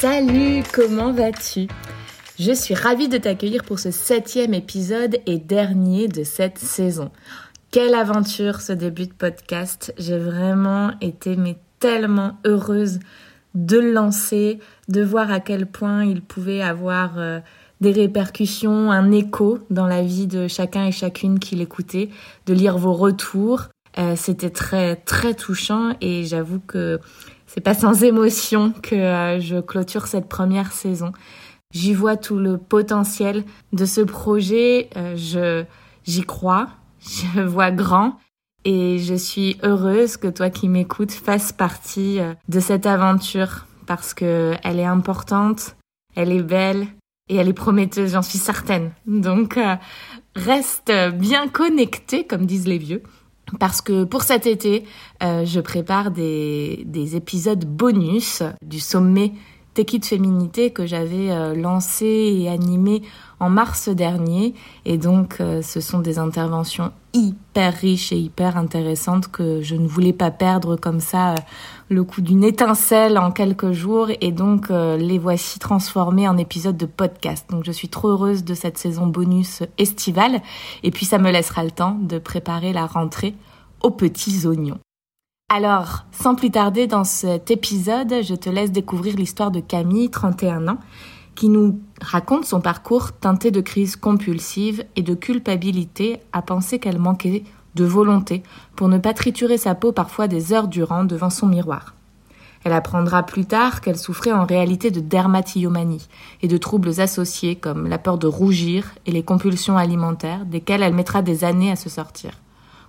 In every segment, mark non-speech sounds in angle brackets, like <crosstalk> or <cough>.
Salut, comment vas-tu? Je suis ravie de t'accueillir pour ce septième épisode et dernier de cette saison. Quelle aventure ce début de podcast. J'ai vraiment été mais tellement heureuse de le lancer, de voir à quel point il pouvait avoir euh, des répercussions, un écho dans la vie de chacun et chacune qui l'écoutait, de lire vos retours. Euh, c'était très très touchant et j'avoue que c'est pas sans émotion que euh, je clôture cette première saison. J'y vois tout le potentiel de ce projet. je j'y crois <laughs> je vois grand et je suis heureuse que toi qui m'écoutes fasses partie euh, de cette aventure parce que elle est importante, elle est belle et elle est prometteuse, j'en suis certaine. Donc euh, reste bien connecté comme disent les vieux parce que pour cet été, euh, je prépare des, des épisodes bonus du sommet Take Féminité que j'avais euh, lancé et animé en mars dernier. Et donc, euh, ce sont des interventions hyper riches et hyper intéressantes que je ne voulais pas perdre comme ça euh, le coup d'une étincelle en quelques jours. Et donc, les voici transformés en épisodes de podcast. Donc, je suis trop heureuse de cette saison bonus estivale. Et puis, ça me laissera le temps de préparer la rentrée aux petits oignons. Alors, sans plus tarder dans cet épisode, je te laisse découvrir l'histoire de Camille, 31 ans, qui nous raconte son parcours teinté de crise compulsive et de culpabilité à penser qu'elle manquait de volonté pour ne pas triturer sa peau parfois des heures durant devant son miroir. Elle apprendra plus tard qu'elle souffrait en réalité de dermatillomanie et de troubles associés comme la peur de rougir et les compulsions alimentaires desquelles elle mettra des années à se sortir.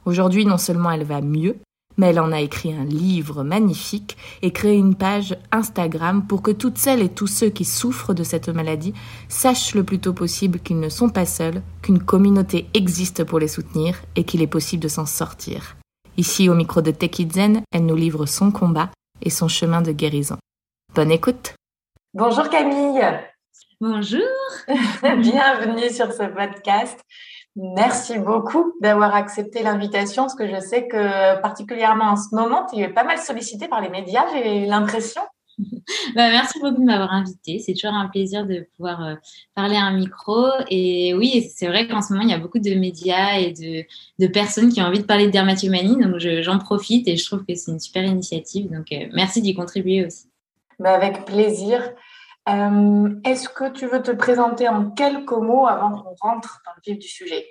Aujourd'hui, non seulement elle va mieux, mais elle en a écrit un livre magnifique et créé une page Instagram pour que toutes celles et tous ceux qui souffrent de cette maladie sachent le plus tôt possible qu'ils ne sont pas seuls, qu'une communauté existe pour les soutenir et qu'il est possible de s'en sortir. Ici, au micro de Zen, elle nous livre son combat et son chemin de guérison. Bonne écoute Bonjour Camille Bonjour <laughs> Bienvenue sur ce podcast. Merci beaucoup d'avoir accepté l'invitation, parce que je sais que particulièrement en ce moment, tu es pas mal sollicité par les médias, j'ai l'impression. <laughs> Bah, merci beaucoup de m'avoir invité. C'est toujours un plaisir de pouvoir euh, parler à un micro. Et oui, c'est vrai qu'en ce moment, il y a beaucoup de médias et de, de personnes qui ont envie de parler de dermatomanie. Donc, j'en profite et je trouve que c'est une super initiative. Donc, euh, merci d'y contribuer aussi. Bah, avec plaisir. Euh, est-ce que tu veux te présenter en quelques mots avant qu'on rentre dans le vif du sujet?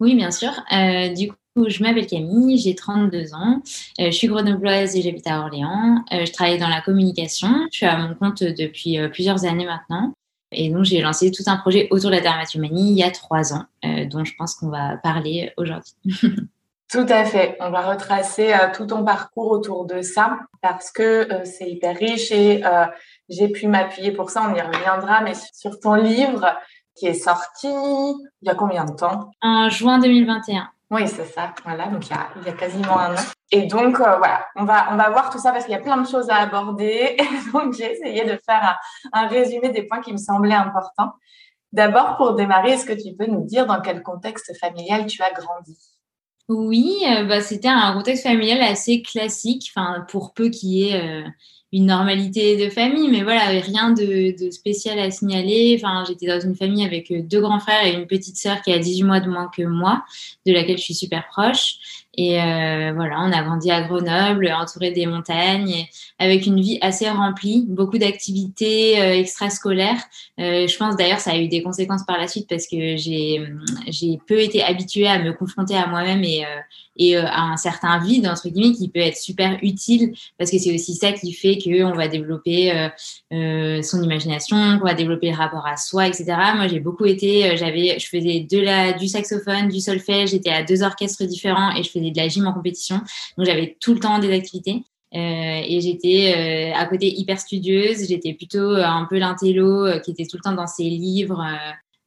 Oui, bien sûr. Euh, du coup, je m'appelle Camille, j'ai 32 ans, euh, je suis grenobloise et j'habite à Orléans. je travaille dans la communication, je suis à mon compte depuis plusieurs années maintenant. Et donc, j'ai lancé tout un projet autour de la dermatomanie il y a trois ans, dont je pense qu'on va parler aujourd'hui. <laughs> Tout à fait. On va retracer tout ton parcours autour de ça parce que c'est hyper riche et j'ai pu m'appuyer pour ça, on y reviendra, mais sur ton livre qui est sorti il y a combien de temps? En juin 2021. Oui, c'est ça. Voilà, donc il y, a, il y a, quasiment un an. Et donc, euh, voilà, on va, on va voir tout ça parce qu'il y a plein de choses à aborder. <laughs> donc, j'ai essayé de faire un, un, résumé des points qui me semblaient importants. D'abord, pour démarrer, est-ce que tu peux nous dire dans quel contexte familial tu as grandi? Oui, euh, bah, c'était un contexte familial assez classique, enfin, pour peu qui est... Euh une normalité de famille, mais voilà, rien de, de, spécial à signaler. Enfin, j'étais dans une famille avec euh, deux grands frères et une petite sœur qui a 18 mois de moins que moi, de laquelle je suis super proche. Et euh, voilà, on a grandi à Grenoble, entouré des montagnes, avec une vie assez remplie, beaucoup d'activités euh, extrascolaires. Euh, je pense d'ailleurs ça a eu des conséquences par la suite parce que j'ai peu été habituée à me confronter à moi-même et et à un certain vide entre guillemets qui peut être super utile parce que c'est aussi ça qui fait que on va développer son imagination, qu'on va développer le rapport à soi, etc. Moi j'ai beaucoup été, je faisais de la du saxophone, du solfège, j'étais à deux orchestres différents et je faisais de la gym en compétition. Donc j'avais tout le temps des activités. Euh, et j'étais euh, à côté hyper studieuse. J'étais plutôt euh, un peu l'intello qui était tout le temps dans ses livres.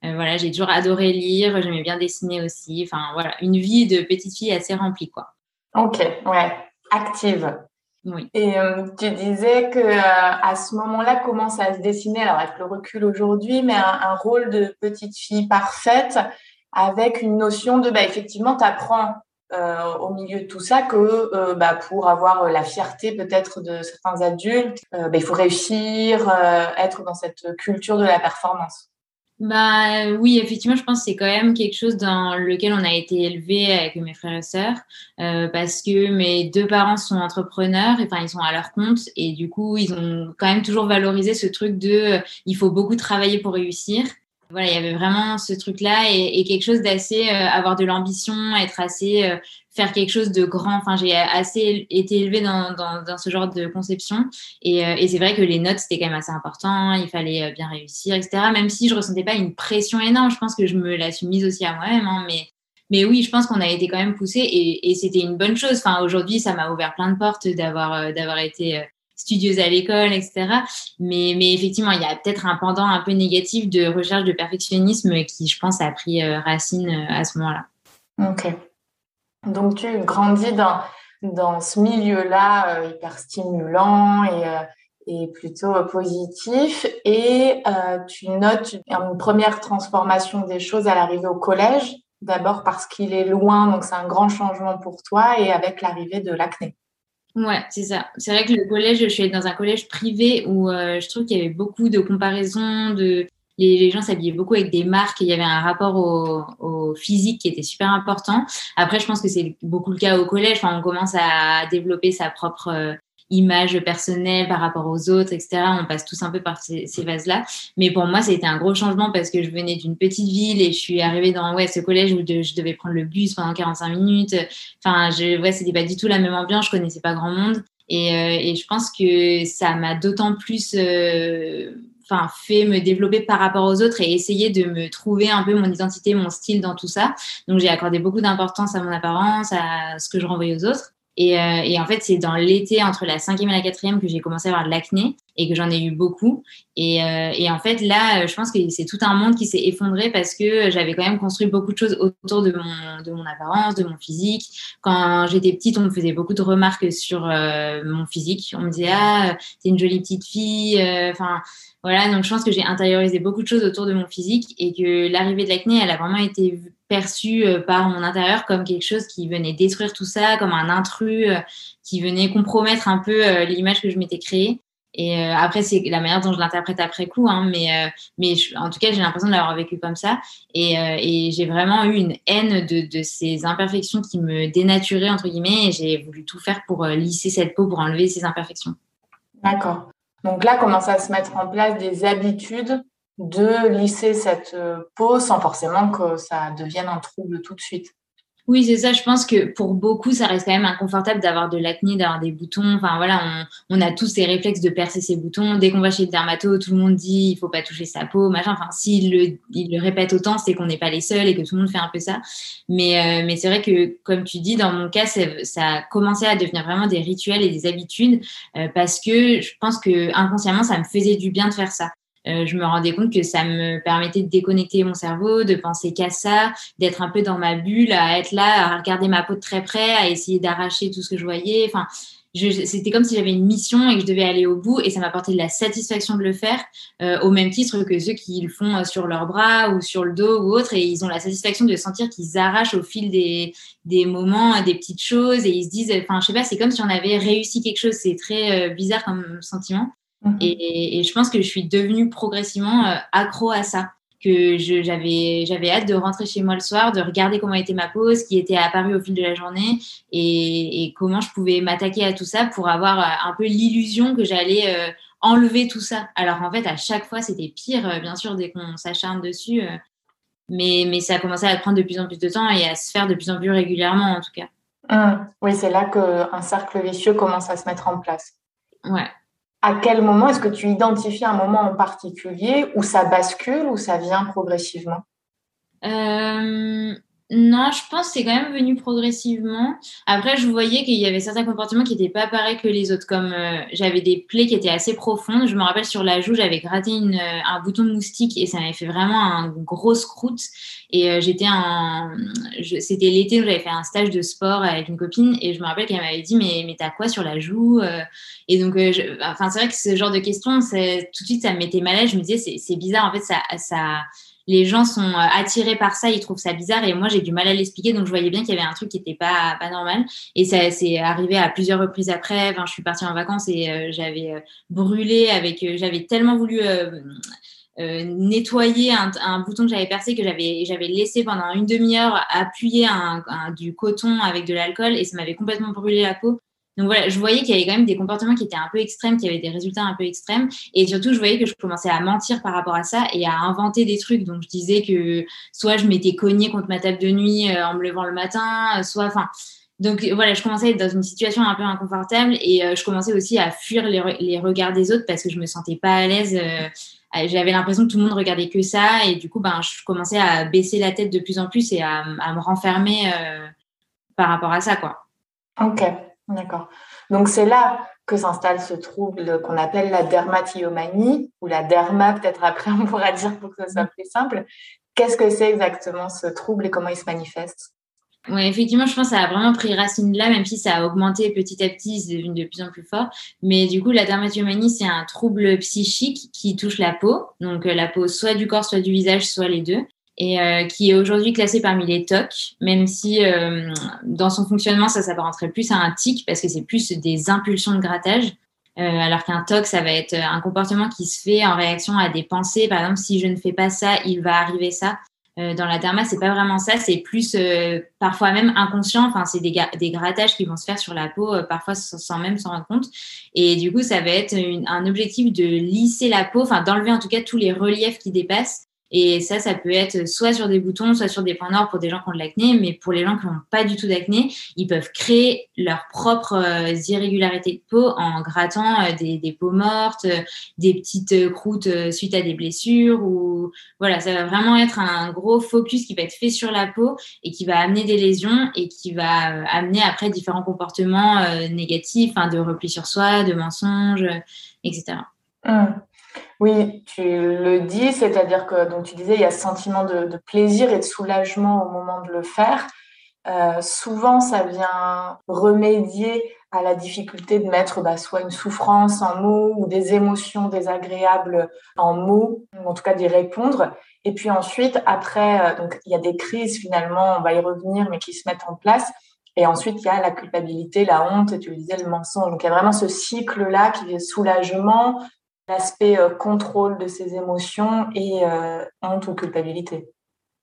voilà, j'ai toujours adoré lire. J'aimais bien dessiner aussi. Enfin voilà, une vie de petite fille assez remplie quoi. Ok, ouais, active. Oui. Et tu disais que à ce moment-là commence à se dessiner, alors avec le recul aujourd'hui, mais un, un, rôle de petite fille parfaite avec une notion de, bah, effectivement, tu apprends au milieu de tout ça que bah, pour avoir la fierté peut-être de certains adultes, bah, il faut réussir, être dans cette culture de la performance. Bah oui, effectivement, je pense que c'est quand même quelque chose dans lequel on a été élevé avec mes frères et sœurs, euh, parce que mes deux parents sont entrepreneurs, enfin ils sont à leur compte, et du coup ils ont quand même toujours valorisé ce truc de euh, il faut beaucoup travailler pour réussir. Voilà, il y avait vraiment ce truc-là et, et, quelque chose d'assez euh, avoir de l'ambition, être assez euh, faire quelque chose de grand. Enfin, j'ai assez été élevée dans, dans, dans, ce genre de conception et, euh, et c'est vrai que les notes c'était quand même assez important. Il fallait bien réussir, etc. Même si je ressentais pas une pression énorme, je pense que je me la suis mise aussi à moi-même. Hein, mais mais oui, je pense qu'on a été quand même poussé et, et c'était une bonne chose. Enfin, aujourd'hui, ça m'a ouvert plein de portes d'avoir d'avoir été studieuse à l'école, etc. Mais, effectivement, il y a peut-être un pendant un peu négatif de recherche de perfectionnisme qui, je pense, a pris euh, racine euh, à ce moment-là. Ok. Donc, tu grandis dans, dans ce milieu-là euh, hyper stimulant et, et, plutôt positif. Et tu notes une première transformation des choses à l'arrivée au collège. D'abord parce qu'il est loin, donc c'est un grand changement pour toi, et avec l'arrivée de l'acné. Ouais, c'est ça. C'est vrai que le collège, je suis dans un collège privé où euh, je trouve qu'il y avait beaucoup de comparaisons, de les, gens s'habillaient beaucoup avec des marques et il y avait un rapport au, au, physique qui était super important. Après, je pense que c'est beaucoup le cas au collège. Enfin, on commence à développer sa propre euh, image personnelle par rapport aux autres, etc. On passe tous un peu par ces, ces vases-là. Mais pour moi, ça a été un gros changement parce que je venais d'une petite ville et je suis arrivée dans ouais, ce collège où je devais prendre le bus pendant 45 minutes. Enfin, je, ouais, c'était pas du tout la même ambiance. Je connaissais pas grand monde. Et, euh, et je pense que ça m'a d'autant plus euh, enfin fait me développer par rapport aux autres et essayer de me trouver un peu mon identité, mon style dans tout ça. Donc j'ai accordé beaucoup d'importance à mon apparence, à ce que je renvoyais aux autres. Et, euh, et, en fait, c'est dans l'été entre la cinquième et la quatrième que j'ai commencé à avoir de l'acné et que j'en ai eu beaucoup. Et, euh, et, en fait, là, je pense que c'est tout un monde qui s'est effondré parce que j'avais quand même construit beaucoup de choses autour de mon, de mon apparence, de mon physique. Quand j'étais petite, on me faisait beaucoup de remarques sur euh, mon physique. On me disait, ah, t'es une jolie petite fille. Enfin, voilà, donc je pense que j'ai intériorisé beaucoup de choses autour de mon physique et que l'arrivée de l'acné, elle a vraiment été perçue euh, par mon intérieur comme quelque chose qui venait détruire tout ça, comme un intrus euh, qui venait compromettre un peu euh, l'image que je m'étais créée. Et après, c'est la manière dont je l'interprète après coup, hein, mais, mais en tout cas, j'ai l'impression de l'avoir vécu comme ça. Et, et j'ai vraiment eu une haine de, de, ces imperfections qui me dénaturaient, entre guillemets, et j'ai voulu tout faire pour lisser cette peau, pour enlever ces imperfections. D'accord. Donc là, commence à se mettre en place des habitudes de lisser cette euh, peau sans forcément que ça devienne un trouble tout de suite? Oui, c'est ça. Je pense que pour beaucoup, ça reste quand même inconfortable d'avoir de l'acné, d'avoir des boutons. Enfin voilà, on, a tous ces réflexes de percer ses boutons. Dès qu'on va chez le dermato, tout le monde dit il faut pas toucher sa peau, machin. Enfin, s'il le, il le répète autant, c'est qu'on n'est pas les seuls et que tout le monde fait un peu ça. Mais, euh, mais c'est vrai que, comme tu dis, dans mon cas, ça a commencé à devenir vraiment des rituels et des habitudes euh, parce que je pense que inconsciemment, ça me faisait du bien de faire ça. Euh, je me rendais compte que ça me permettait de déconnecter mon cerveau, de penser qu'à ça, d'être un peu dans ma bulle, à être là, à regarder ma peau de très près, à essayer d'arracher tout ce que je voyais. Enfin, c'était comme si j'avais une mission et que je devais aller au bout et ça m'apportait de la satisfaction de le faire euh, au même titre que ceux qui le font euh, sur leurs bras ou sur le dos ou autre. Et ils ont la satisfaction de sentir qu'ils arrachent au fil des, des moments des petites choses et ils se disent enfin je sais pas c'est comme si on avait réussi quelque chose. C'est très bizarre comme sentiment Mhm. Et, et, je pense que je suis devenue progressivement euh, accro à ça. Que j'avais j'avais hâte de rentrer chez moi le soir, de regarder comment était ma pause, qui était apparue au fil de la journée et, et comment je pouvais m'attaquer à tout ça pour avoir euh, un peu l'illusion que j'allais euh, enlever tout ça. Alors en fait, à chaque fois, c'était pire, bien sûr, dès qu'on s'acharne dessus. mais, mais ça a commencé à prendre de plus en plus de temps et à se faire de plus en plus régulièrement, en tout cas. Mmh. Oui, c'est là qu'un cercle vicieux commence à se mettre en place. Ouais, à quel moment est-ce que tu identifies un moment en particulier où ça bascule ou ça vient progressivement? Euh, non, je pense que c'est quand même venu progressivement. Après, je voyais qu'il y avait certains comportements qui n'étaient pas pareils que les autres. Comme euh, j'avais des plaies qui étaient assez profondes. Je me rappelle sur la joue, j'avais gratté une, euh, un bouton de moustique et ça m'avait fait vraiment un grosse croûte. Et euh, j'étais un, c'était l'été où j'avais fait un stage de sport avec une copine et je me rappelle qu'elle m'avait dit mais mais t'as quoi sur la joue Et donc, enfin c'est vrai que ce genre de questions, tout de suite ça me mettait mal à l'aise. Je me disais c'est bizarre en fait ça ça les gens sont euh, attirés par ça, ils trouvent ça bizarre et moi j'ai du mal à l'expliquer donc je voyais bien qu'il y avait un truc qui était pas pas normal et ça c'est arrivé à plusieurs reprises après. Enfin, je suis partie en vacances et euh, j'avais euh, brûlé avec, j'avais tellement voulu nettoyer un, bouton que j'avais percé que j'avais j'avais laissé pendant une demi-heure appuyer un, du coton avec de l'alcool et ça m'avait complètement brûlé la peau. Donc voilà, je voyais qu'il y avait quand même des comportements qui étaient un peu extrêmes, qui avaient des résultats un peu extrêmes. Et surtout, je voyais que je commençais à mentir par rapport à ça et à inventer des trucs. Donc je disais que soit je m'étais cognée contre ma table de nuit euh, en me levant le matin, soit, enfin, donc voilà, je commençais à être dans une situation un peu inconfortable et euh, je commençais aussi à fuir les, regards des autres parce que je me sentais pas à l'aise. Euh, j'avais l'impression que tout le monde regardait que ça et du coup, ben, je commençais à baisser la tête de plus en plus et à me renfermer par rapport à ça, quoi. Ok. D'accord. Donc c'est là que s'installe ce trouble qu'on appelle la dermatillomanie ou la derma, peut-être après <laughs> on pourra dire pour que ce soit plus simple. Qu'est-ce que c'est exactement ce trouble et comment il se manifeste? Oui, effectivement, je pense que ça a vraiment pris racine là, même si ça a augmenté petit à petit, c'est devenu de plus en plus fort. Mais du coup, la dermatillomanie, c'est un trouble psychique qui touche la peau. Donc, euh, la peau soit du corps, soit du visage, soit les deux et euh, qui est aujourd'hui classé parmi les TOC, même si euh, dans son fonctionnement, ça s'apparenterait plus à un tic parce que c'est plus des impulsions de grattage. Euh, alors qu'un TOC, ça va être un comportement qui se fait en réaction à des pensées. Par exemple, si je ne fais pas ça, il va arriver ça. dans la derma, c'est pas vraiment ça, c'est plus parfois même inconscient. Enfin, c'est des, des, grattages qui vont se faire sur la peau, parfois sans, même s'en rendre compte. Et du coup, ça va être un objectif de lisser la peau, enfin d'enlever en tout cas tous les reliefs qui dépassent et ça, ça peut être soit sur des boutons, soit sur des points noirs pour des gens qui ont de l'acné, mais pour les gens qui n'ont pas du tout d'acné, ils peuvent créer leurs propres euh, irrégularités de peau en grattant euh, des, peaux mortes, euh, des petites croûtes suite à des blessures. Ou voilà, ça va vraiment être un gros focus qui va être fait sur la peau et qui va amener des lésions et qui va amener après différents comportements négatifs, hein, de repli sur soi, de mensonges, etc. Oui, tu le dis, c'est-à-dire que donc tu disais il y a ce sentiment de, plaisir et de soulagement au moment de le faire. Euh, souvent, ça vient remédier à la difficulté de mettre bah, soit une souffrance en mots ou des émotions désagréables en mots, ou en tout cas d'y répondre. Et puis ensuite, après, euh, donc il y a des crises finalement, on va y revenir, mais qui se mettent en place. Et ensuite, il y a la culpabilité, la honte, et tu le disais, le mensonge. Donc il y a vraiment ce cycle-là qui est soulagement, l'aspect euh, contrôle de ses émotions et euh, honte ou culpabilité.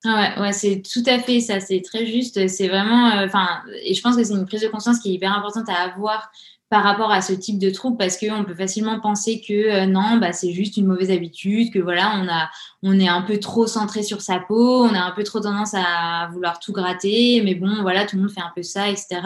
Ah ouais, ouais c'est tout à fait ça, c'est très juste. C'est vraiment, euh, enfin, et je pense que c'est une prise de conscience qui est hyper importante à avoir par rapport à ce type de trouble parce qu'on peut facilement penser que euh, non, bah, c'est juste une mauvaise habitude, que voilà, on, a, on est un peu trop centré sur sa peau, on a un peu trop tendance à vouloir tout gratter, mais bon, voilà, tout le monde fait un peu ça, etc.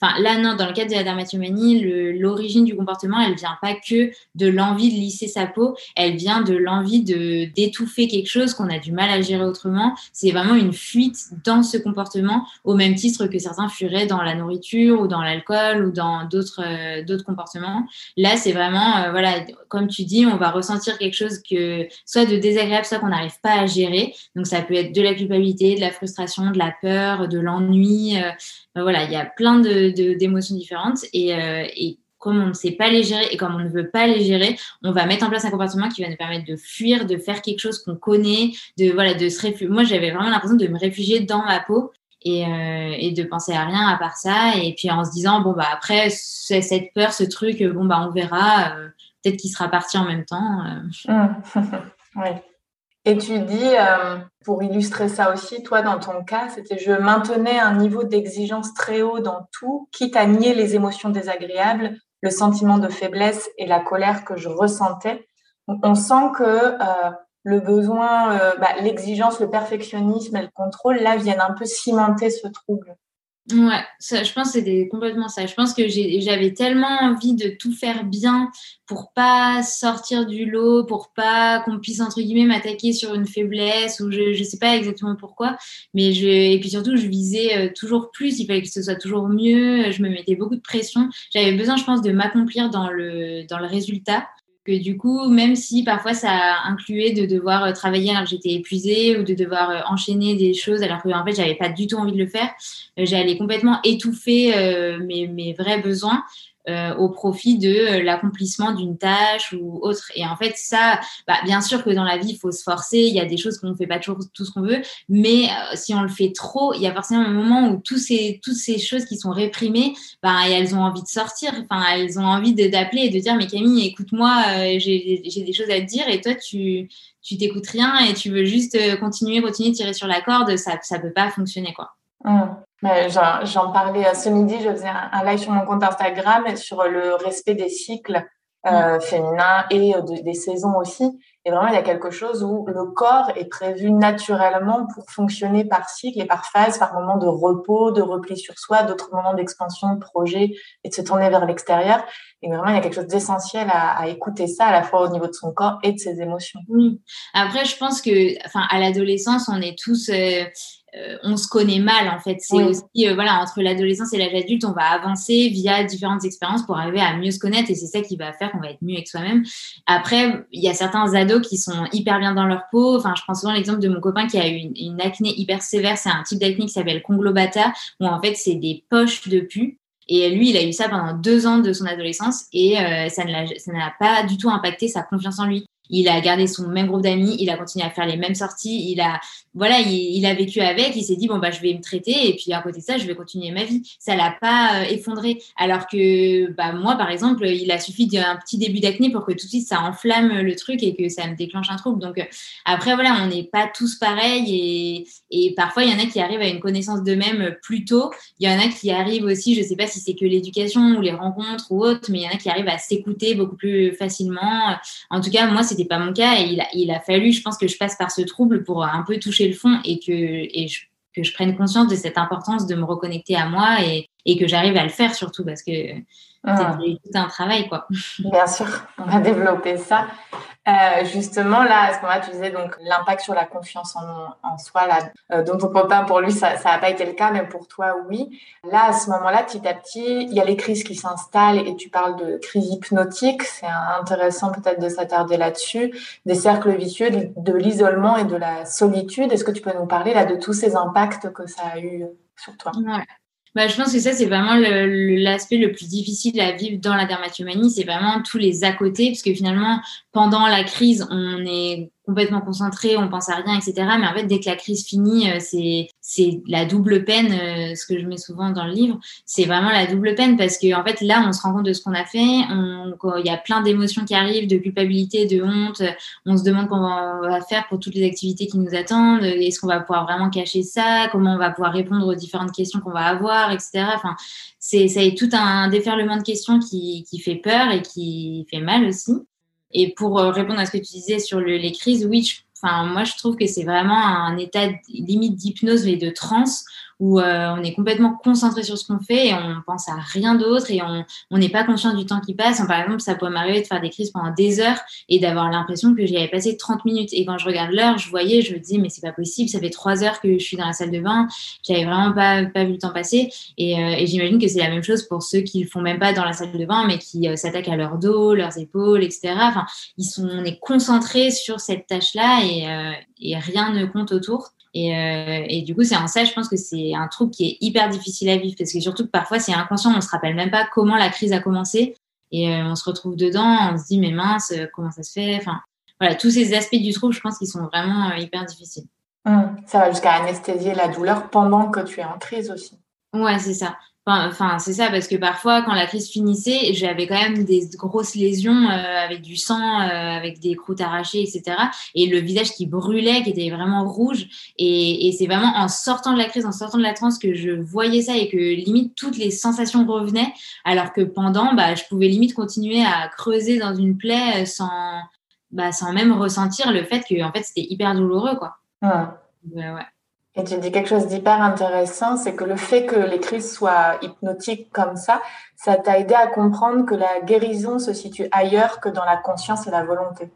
Enfin, là, non, dans le cadre de la dermatomanie, l'origine du comportement, elle vient pas que de l'envie de lisser sa peau, elle vient de l'envie de d'étouffer quelque chose qu'on a du mal à gérer autrement. C'est vraiment une fuite dans ce comportement, au même titre que certains fuiraient dans la nourriture ou dans l'alcool ou dans d'autres euh, d'autres comportements. Là, c'est vraiment, euh, voilà, comme tu dis, on va ressentir quelque chose que soit de désagréable, soit qu'on n'arrive pas à gérer. Donc, ça peut être de la culpabilité, de la frustration, de la peur, de l'ennui. Euh, voilà, il y a plein d'émotions de, différentes et, et comme on ne sait pas les gérer et comme on ne veut pas les gérer, on va mettre en place un comportement qui va nous permettre de fuir, de faire quelque chose qu'on connaît, de voilà, de se réfugier. Moi, j'avais vraiment l'impression de me réfugier dans ma peau et, euh, et, de penser à rien à part ça. Et puis en se disant, bon, bah après, cette peur, ce truc, bon, bah on verra, euh, peut-être qu'il sera parti en même temps. Euh. <laughs> Mmh. oui. Et tu dis, pour illustrer ça aussi, toi, dans ton cas, c'était je maintenais un niveau d'exigence très haut dans tout, quitte à nier les émotions désagréables, le sentiment de faiblesse et la colère que je ressentais. On sent que le besoin, euh, bah, l'exigence, le perfectionnisme et le contrôle, là, viennent un peu cimenter ce trouble. Ouais, je pense que c'était complètement ça. Je pense que j'avais tellement envie de tout faire bien pour pas sortir du lot, pour pas qu'on puisse entre guillemets m'attaquer sur une faiblesse ou je je sais pas exactement pourquoi, mais et puis surtout je visais euh, toujours plus. Il fallait que ce soit toujours mieux. Je me mettais beaucoup de pression. J'avais besoin, je pense, de m'accomplir dans le dans le résultat du coup, même si parfois ça incluait de devoir euh, travailler alors que j'étais épuisée ou de devoir euh, enchaîner des choses alors que en fait j'avais pas du tout envie de le faire, euh, j'allais complètement étouffer mes, vrais besoins euh, au profit de euh, l'accomplissement d'une tâche ou autre. Et en fait, ça, bah, bien sûr que dans la vie, il faut se forcer. Il y a des choses qu'on ne fait pas toujours tout ce qu'on veut, mais euh, si on le fait trop, il y a forcément un moment où tous ces, toutes ces choses qui sont réprimées, bah, elles ont envie de sortir. Enfin, elles ont envie d'appeler et de dire, mais Camille, écoute-moi, j'ai des choses à te dire et toi, tu tu t'écoutes rien et tu veux juste continuer, continuer, tirer sur la corde, ça ne peut pas fonctionner. quoi. J'en parlais euh, ce midi, je faisais un, live sur mon compte Instagram sur le respect des cycles euh, mmh. féminins et euh, des saisons aussi. Et vraiment, il y a quelque chose où le corps est prévu naturellement pour fonctionner par cycle et par phase, par moment de repos, de repli sur soi, d'autres moments d'expansion, de projet et de se tourner vers l'extérieur. Et vraiment, il y a quelque chose d'essentiel à, écouter ça à la fois au niveau de son corps et de ses émotions. Oui. Après, je pense que, enfin, à l'adolescence, on est tous euh, on se connaît mal en fait. C'est aussi euh, voilà entre l'adolescence et l'âge adulte, on va avancer via différentes expériences pour arriver à mieux se connaître et c'est ça qui va faire qu'on va être mieux avec soi-même. Après, il y a certains ados qui sont hyper bien dans leur peau. Enfin, je prends souvent l'exemple de mon copain qui a eu une, acné hyper sévère. C'est un type d'acné qui s'appelle conglobata où en fait c'est des poches de pu. Et lui, il a eu ça pendant deux ans de son adolescence et euh, ça n'a pas du tout impacté sa confiance en lui il a gardé son même groupe d'amis, il a continué à faire les mêmes sorties, il a, voilà, il, a vécu avec, il s'est dit, bon, bah, je vais me traiter et puis à côté de ça, je vais continuer ma vie. Ça l'a pas euh, effondré. Alors que, bah, moi, par exemple, il a suffi d'un petit début d'acné pour que tout de suite ça enflamme le truc et que ça me déclenche un trouble. Donc, euh, après, voilà, on n'est pas tous pareils et, et parfois, il y en a qui arrivent à une connaissance d'eux-mêmes plus tôt. Il y en a qui arrivent aussi, je sais pas si c'est que l'éducation ou les rencontres ou autre, mais il y en a qui arrivent à s'écouter beaucoup plus facilement. En tout cas, moi, c'était pas mon cas. Et il a, il a fallu, je pense que je passe par ce trouble pour un peu toucher le fond et que, et que je prenne conscience de cette importance de me reconnecter à moi et, et que j'arrive à le faire surtout parce que ah. c'est tout un travail quoi. Bien sûr, on va développer ça. Euh, justement, là, à ce moment-là, tu disais donc l'impact sur la confiance en, en soi, là, euh, dont ton copain, pour lui, ça n'a pas été le cas, mais pour toi, oui. Là, à ce moment-là, petit à petit, il y a les crises qui s'installent et tu parles de crise hypnotique. C'est intéressant peut-être de s'attarder là-dessus, des cercles vicieux, de, l'isolement et de la solitude. Est-ce que tu peux nous parler là de tous ces impacts que ça a eu sur toi? Bah, je pense que ça, c'est vraiment l'aspect le, plus difficile à vivre dans la dermatomanie. C'est vraiment tous les à côté, parce que finalement, pendant la crise, on est complètement concentré, on pense à rien, etc. Mais en fait, dès que la crise finit, euh, c'est c'est la double peine, euh, ce que je mets souvent dans le livre. C'est vraiment la double peine parce que en fait, là, on se rend compte de ce qu'on a fait. Il y a plein d'émotions qui arrivent, de culpabilité, de honte. On se demande comment on va faire pour toutes les activités qui nous attendent. Est-ce qu'on va pouvoir vraiment cacher ça? Comment on va pouvoir répondre aux différentes questions qu'on va avoir, etc. Enfin, c'est ça est tout un déferlement de questions qui, qui fait peur et qui fait mal aussi. Et pour euh, répondre à ce que tu disais sur le, les crises, oui, enfin, moi je trouve que c'est vraiment un état limite d'hypnose et de transe où euh, on est complètement concentré sur ce qu'on fait et on pense à rien d'autre et on n'est pas conscient du temps qui passe. Par exemple, ça pourrait m'arriver de faire des crises pendant des heures et d'avoir l'impression que j'y avais passé 30 minutes. Et quand je regarde l'heure, je voyais, je me dis, mais c'est pas possible, ça fait trois heures que je suis dans la salle de bain, j'avais vraiment pas, pas vu le temps passer. Et, euh, et j'imagine que c'est la même chose pour ceux qui le font même pas dans la salle de bain, mais qui euh, s'attaquent à leur dos, leurs épaules, etc. Enfin, ils sont, on est concentré sur cette tâche-là et, et rien ne compte autour. Et, euh, et, du coup, c'est en ça, je pense que c'est un truc qui est hyper difficile à vivre parce que surtout que parfois, c'est inconscient, on se rappelle même pas comment la crise a commencé et euh, on se retrouve dedans, on se dit, mais mince, euh, comment ça se fait? Enfin, voilà, tous ces aspects du trouble, je pense qu'ils sont vraiment hyper difficiles. Mmh. ça va jusqu'à anesthésier la douleur pendant que tu es en crise aussi. Ouais, c'est ça. Enfin, c'est ça, parce que parfois, quand la crise finissait, j'avais quand même des grosses lésions euh, avec du sang, euh, avec des croûtes arrachées, etc. Et le visage qui brûlait, qui était vraiment rouge. Et, et c'est vraiment en sortant de la crise, en sortant de la transe, que je voyais ça et que limite toutes les sensations revenaient. Alors que pendant, bah, je pouvais limite continuer à creuser dans une plaie sans, bah, sans même ressentir le fait que en fait, c'était hyper douloureux. Quoi. ouais. ouais. Et tu dis quelque chose d'hyper intéressant, c'est que le fait que les crises soient hypnotiques comme ça, ça t'a aidé à comprendre que la guérison se situe ailleurs que dans la conscience et la volonté.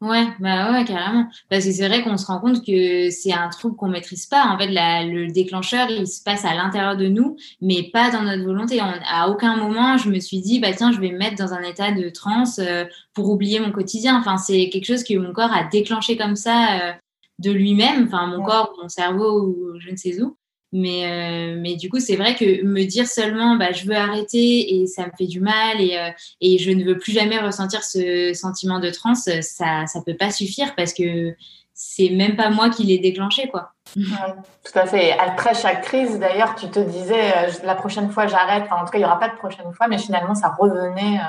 Ouais, bah ouais, carrément. Parce que c'est vrai qu'on se rend compte que c'est un truc qu'on maîtrise pas. En fait, le déclencheur, il se passe à l'intérieur de nous, mais pas dans notre volonté. à aucun moment, je me suis dit, bah tiens, je vais me mettre dans un état de transe euh, pour oublier mon quotidien. Enfin, c'est quelque chose que mon corps a déclenché comme ça. Euh, de lui-même, enfin mon corps, mon cerveau ou je ne sais où. Mais, euh, mais du coup, c'est vrai que me dire seulement, bah, je veux arrêter et ça me fait du mal et, euh, et je ne veux plus jamais ressentir ce sentiment de transe, ça ne peut pas suffire parce que c'est même pas moi qui l'ai déclenché, quoi. tout à fait. Après chaque crise, d'ailleurs, tu te disais, euh, la prochaine fois, j'arrête. en tout cas, il n'y aura pas de prochaine fois, mais finalement, ça revenait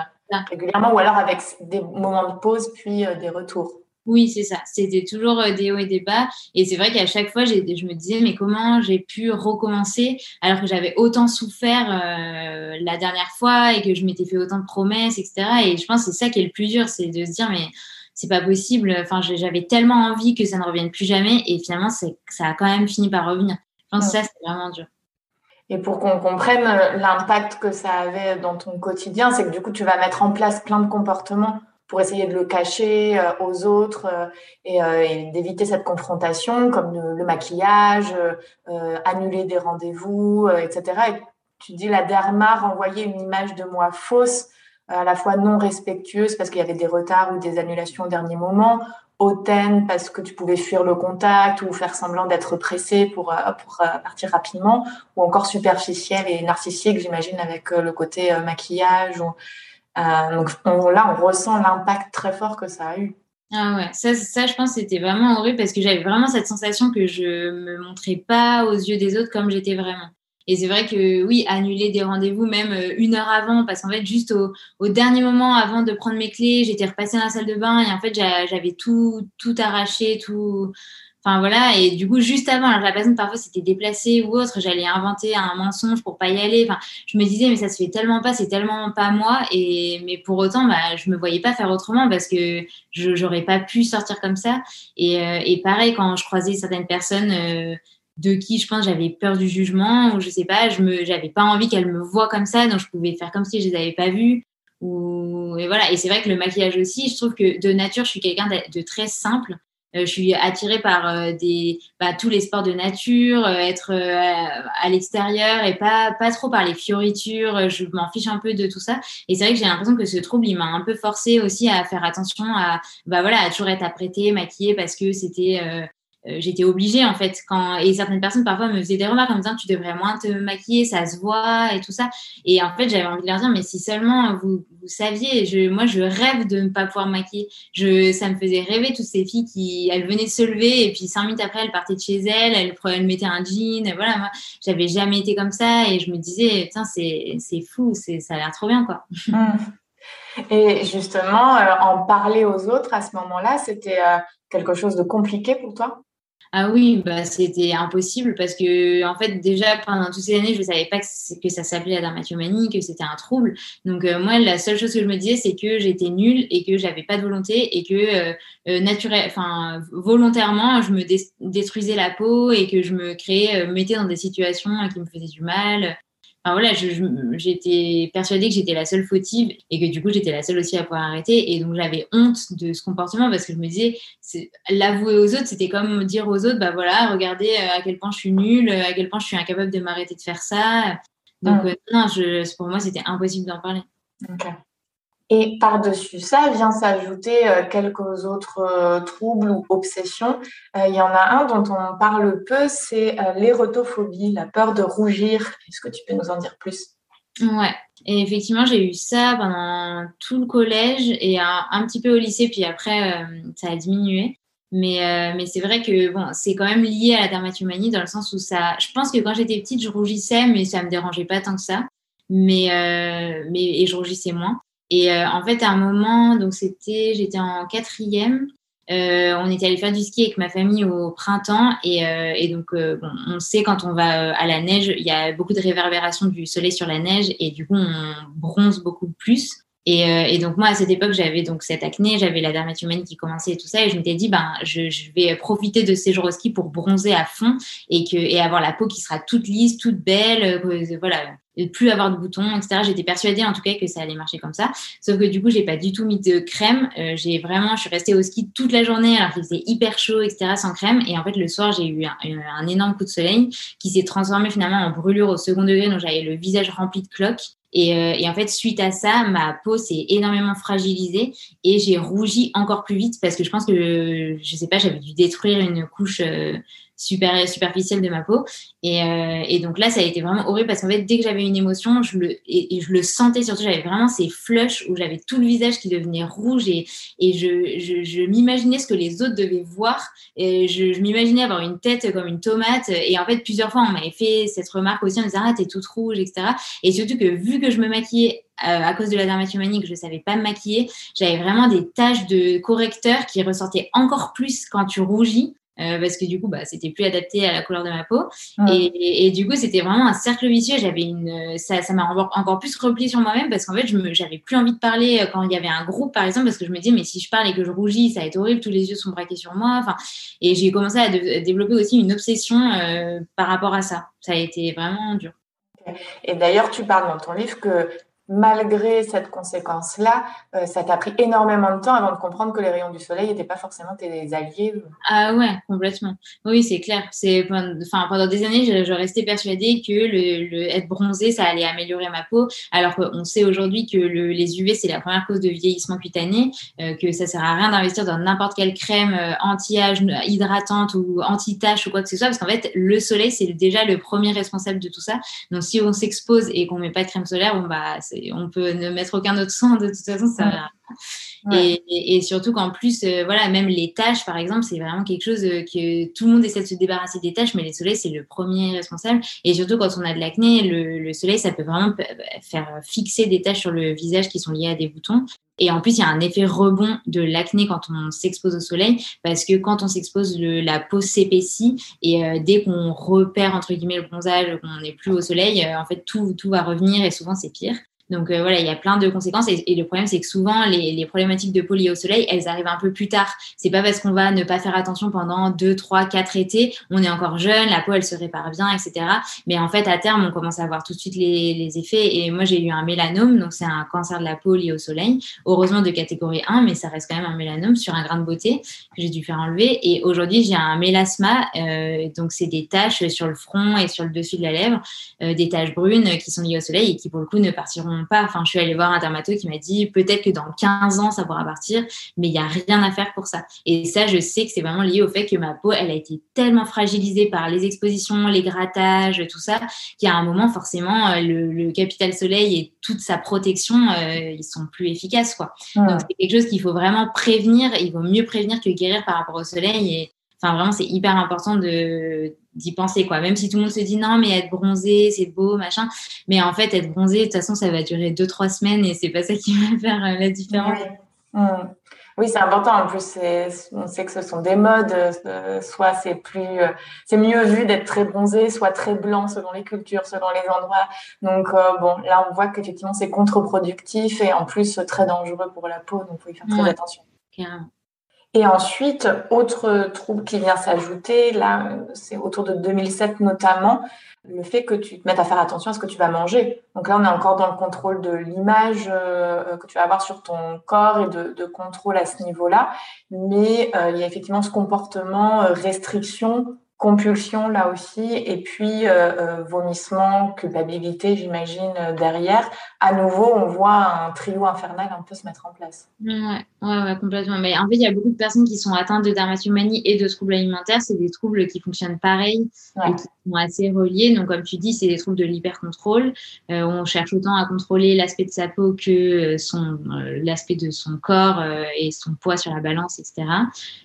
régulièrement ou alors avec des moments de pause puis des retours. Oui, c'est ça. C'était toujours euh, des hauts et des bas. Et c'est vrai qu'à chaque fois, je me disais, mais comment j'ai pu recommencer alors que j'avais autant souffert euh, la dernière fois et que je m'étais fait autant de promesses, etc. Et je pense que c'est ça qui est le plus dur, c'est de se dire, mais c'est pas possible. Enfin, j'avais tellement envie que ça ne revienne plus jamais. Et finalement, ça a quand même fini par revenir. Je pense que ça, c'est vraiment dur. Et pour qu'on comprenne euh, l'impact que ça avait dans ton quotidien, c'est que du coup, tu vas mettre en place plein de comportements pour essayer de le cacher euh, aux autres euh, euh, et, d'éviter cette confrontation, comme le, maquillage, annuler des rendez-vous, etc. Et tu dis la derma renvoyait une image de moi fausse, à la fois non respectueuse parce qu'il y avait des retards ou des annulations au dernier moment, hautaine parce que tu pouvais fuir le contact ou faire semblant d'être pressé pour, pour partir rapidement, ou encore superficielle et narcissique, j'imagine, avec le côté maquillage. Ou, euh, donc là, on ressent l'impact très fort que ça a eu. Ah ouais, ça, ça je pense c'était vraiment horrible parce que j'avais vraiment cette sensation que je me montrais pas aux yeux des autres comme j'étais vraiment. Et c'est vrai que oui, annuler des rendez-vous même euh, une heure avant, parce qu'en fait, juste au, au, dernier moment avant de prendre mes clés, j'étais repassée dans la salle de bain et en fait, j'avais tout, tout arraché, tout, Enfin voilà, et du coup, juste avant, alors la personne parfois s'était déplacée ou autre, j'allais inventer un mensonge pour pas y aller. Enfin, je me disais, mais ça se fait tellement pas, c'est tellement pas moi. Et mais pour autant, bah, je me voyais pas faire autrement parce que je j'aurais pas pu sortir comme ça. Et, euh, et pareil, quand je croisais certaines personnes euh, de qui je pense j'avais peur du jugement ou je sais pas, je me j'avais pas envie qu'elles me voient comme ça, donc je pouvais faire comme si je les avais pas vues. Ou, et voilà, et c'est vrai que le maquillage aussi, je trouve que de nature, je suis quelqu'un de très simple. Euh, je suis attirée par euh, des, bah, tous les sports de nature, euh, être à l'extérieur et pas, pas trop par les fioritures. Je m'en fiche un peu de tout ça. Et c'est vrai que j'ai l'impression que ce trouble, il m'a un peu forcé aussi à faire attention à, bah voilà, à toujours être apprêtée, maquillée parce que c'était euh, j'étais obligée en fait quand et certaines personnes parfois me faisaient des remarques en me disant tu devrais moins te maquiller ça se voit et tout ça. Et en fait j'avais envie de leur dire mais si seulement vous, vous saviez je, moi je rêve de ne pas pouvoir maquiller. Je ça me faisait rêver toutes ces filles qui elles venaient se lever et puis cinq minutes après elles partaient de chez elles elles, elles mettaient un jean voilà moi j'avais jamais été comme ça et je me disais tiens c'est fou c'est ça a l'air trop bien quoi. Mmh. et justement euh, en parler aux autres à ce moment-là c'était euh, quelque chose de compliqué pour toi? Ah oui, bah, c'était impossible parce que, en fait, déjà, pendant toutes ces années, je ne savais pas que, ça s'appelait la dermatomanie, que c'était un trouble. Donc, euh, moi, la seule chose que je me disais, c'est que j'étais nulle et que j'avais pas de volonté et que, euh, euh naturel, enfin, volontairement, je me détruisais la peau et que je me créais, euh, mettais dans des situations qui me faisaient du mal voilà, j'étais persuadée que j'étais la seule fautive et que du coup j'étais la seule aussi à pouvoir arrêter. Et donc j'avais honte de ce comportement parce que je me disais, l'avouer aux autres, c'était comme dire aux autres, bah voilà, regardez euh, à quel point je suis nulle, à quel point je suis incapable de m'arrêter de faire ça. Donc ah. euh, non, je, pour moi c'était impossible d'en parler. Et par-dessus ça vient s'ajouter euh, quelques autres euh, troubles ou obsessions. Euh, il y en a un dont on parle peu, c'est l'érotophobie, la peur de rougir. Est-ce que tu peux nous en dire plus? Ouais, et effectivement, j'ai eu ça pendant tout le collège et un, petit peu au lycée, puis après, ça a diminué. Mais, mais c'est vrai que bon, c'est quand même lié à la dermatomanie dans le sens où ça. Je pense que quand j'étais petite, je rougissais, mais ça me dérangeait pas tant que ça. Mais, mais et je rougissais moins. Et euh, en fait, à un moment, donc c'était, j'étais en quatrième. Euh, on était allé faire du ski avec ma famille au printemps et, euh, et donc bon, on sait quand on va à la neige, il y a beaucoup de réverbération du soleil sur la neige et du coup on bronze beaucoup plus. Et, et donc moi à cette époque j'avais donc cette acné, j'avais la dermatomanie qui commençait et tout ça et je m'étais dit ben je, je, vais profiter de ces jours au ski pour bronzer à fond et que et avoir la peau qui sera toute lisse, toute belle, voilà de plus avoir de boutons, etc. J'étais persuadée en tout cas que ça allait marcher comme ça. Sauf que du coup, j'ai pas du tout mis de crème. Euh, j'ai vraiment, je suis restée au ski toute la journée alors qu'il faisait hyper chaud, etc. sans crème. Et en fait, le soir, j'ai eu un, énorme coup de soleil qui s'est transformé finalement en brûlure au second degré. Donc j'avais le visage rempli de cloques. Et, euh, et, en fait, suite à ça, ma peau s'est énormément fragilisée et j'ai rougi encore plus vite parce que je pense que, je sais pas, j'avais dû détruire une couche euh, super superficielle de ma peau. Et, euh, et, donc là, ça a été vraiment horrible parce qu'en fait, dès que j'avais une émotion, je le, je le sentais surtout, j'avais vraiment ces flushs où j'avais tout le visage qui devenait rouge et, et je, je, m'imaginais ce que les autres devaient voir. Et je, m'imaginais avoir une tête comme une tomate. Et en fait, plusieurs fois, on m'avait fait cette remarque aussi en disant, ah, t'es toute rouge, etc. Et surtout que vu que je me maquillais euh, à cause de la dermatomanie que je savais pas me maquiller, j'avais vraiment des taches de correcteur qui ressortaient encore plus quand tu rougis. Euh, parce que du coup, bah, c'était plus adapté à la couleur de ma peau. Et, et, du coup, c'était vraiment un cercle vicieux. J'avais une, ça, ça m'a encore plus replié sur moi-même parce qu'en fait, je j'avais plus envie de parler euh, quand il y avait un groupe, par exemple, parce que je me disais, mais si je parle et que je rougis, ça va être horrible, tous les yeux sont braqués sur moi. Enfin, et j'ai commencé à, développer aussi une obsession euh, par rapport à ça. Ça a été vraiment dur. Et d'ailleurs, tu parles dans ton livre que malgré cette conséquence-là, euh, ça t'a pris énormément de temps avant de comprendre que les rayons du soleil n'étaient pas forcément tes alliés. Ah ouais, complètement. Oui, c'est clair. C'est, pendant des années, je, restais persuadée que le, être bronzé, ça allait améliorer ma peau, alors qu'on sait aujourd'hui que les UV, c'est la première cause de vieillissement cutané, euh, que ça sert à rien d'investir dans n'importe quelle crème euh, anti-âge, hydratante ou anti-tache ou quoi que ce soit, parce qu'en fait, le soleil, c'est déjà le premier responsable de tout ça. Donc, si on s'expose et qu'on met pas de crème solaire, bon, bah, on peut ne mettre aucun autre soin, de toute façon, ça Et, surtout qu'en plus, euh, voilà, même les tâches, par exemple, c'est vraiment quelque chose euh, que tout le monde essaie de se débarrasser des tâches, mais les soleils, c'est le premier responsable. Et surtout quand on a de l'acné, le, soleil, ça peut vraiment faire fixer des taches sur le visage qui sont liées à des boutons. Et en plus, il y a un effet rebond de l'acné quand on s'expose au soleil, parce que quand on s'expose, la peau s'épaissit et euh, dès qu'on repère entre guillemets le bronzage, qu'on n'est plus au soleil, en fait tout tout va revenir et souvent c'est pire. Donc euh, voilà, il y a plein de conséquences et, le problème c'est que souvent les, les, problématiques de liées au soleil, elles arrivent un peu plus tard. C'est pas parce qu'on va ne pas faire attention pendant deux, trois, quatre étés, on est encore jeune, la peau elle se répare bien, etc. Mais en fait à terme on commence à voir tout de suite les, les effets. Et moi j'ai eu un mélanome, donc c'est un cancer de la peau lié au soleil, heureusement de catégorie 1, mais ça reste quand même un mélanome sur un grain de beauté que j'ai dû faire enlever. Et aujourd'hui j'ai un mélasma, euh, donc c'est des taches sur le front et sur le dessus de la lèvre, euh, des taches brunes qui sont liées au soleil et qui pour le coup ne partiront pas. Enfin, je suis allée voir un dermatologue qui m'a dit peut-être que dans 15 ans, ça pourra partir, mais il n'y a rien à faire pour ça. Et ça, je sais que c'est vraiment lié au fait que ma peau, elle a été tellement fragilisée par les expositions, les grattages, tout ça, qu'à un moment, forcément, euh, le, capital soleil et toute sa protection, euh, ils sont plus efficaces, quoi. Donc, c'est quelque chose qu'il faut vraiment prévenir. Il vaut mieux prévenir que guérir par rapport au soleil. Et enfin, vraiment, c'est hyper important de d'y penser quoi. Même si tout le monde se dit non mais être bronzé c'est beau machin. Mais en fait être bronzé de toute façon ça va durer deux trois semaines et c'est pas ça qui <laughs> va faire euh, la différence. Oui, c'est important. En plus on sait que ce sont des modes euh, soit c'est plus euh, c'est mieux vu d'être très bronzé soit très blanc selon les cultures selon les endroits. Donc bon là on voit qu'effectivement c'est contre-productif et en plus très dangereux pour la peau. Donc il faut y faire très attention. Carrément. Et ensuite, autre trouble qui vient s'ajouter, là, c'est autour de 2007 notamment, le fait que tu te mettes à faire attention à ce que tu vas manger. Donc là, on est encore dans le contrôle de l'image euh, que tu vas avoir sur ton corps et de, contrôle à ce niveau-là. Mais euh, il y a effectivement ce comportement, euh, restriction compulsion là aussi, et puis euh, euh, vomissement, culpabilité, j'imagine, euh, derrière. À nouveau, on voit un trio infernal un peu se mettre en place. Ouais, ouais, complètement. Mais en fait, il y a beaucoup de personnes qui sont atteintes de dermatomanie et de troubles alimentaires. C'est des troubles qui fonctionnent pareil et qui assez reliés. Donc, comme tu dis, c'est des troubles de l'hypercontrôle. on cherche autant à contrôler l'aspect de sa peau que son l'aspect de son corps et son poids sur la balance, etc.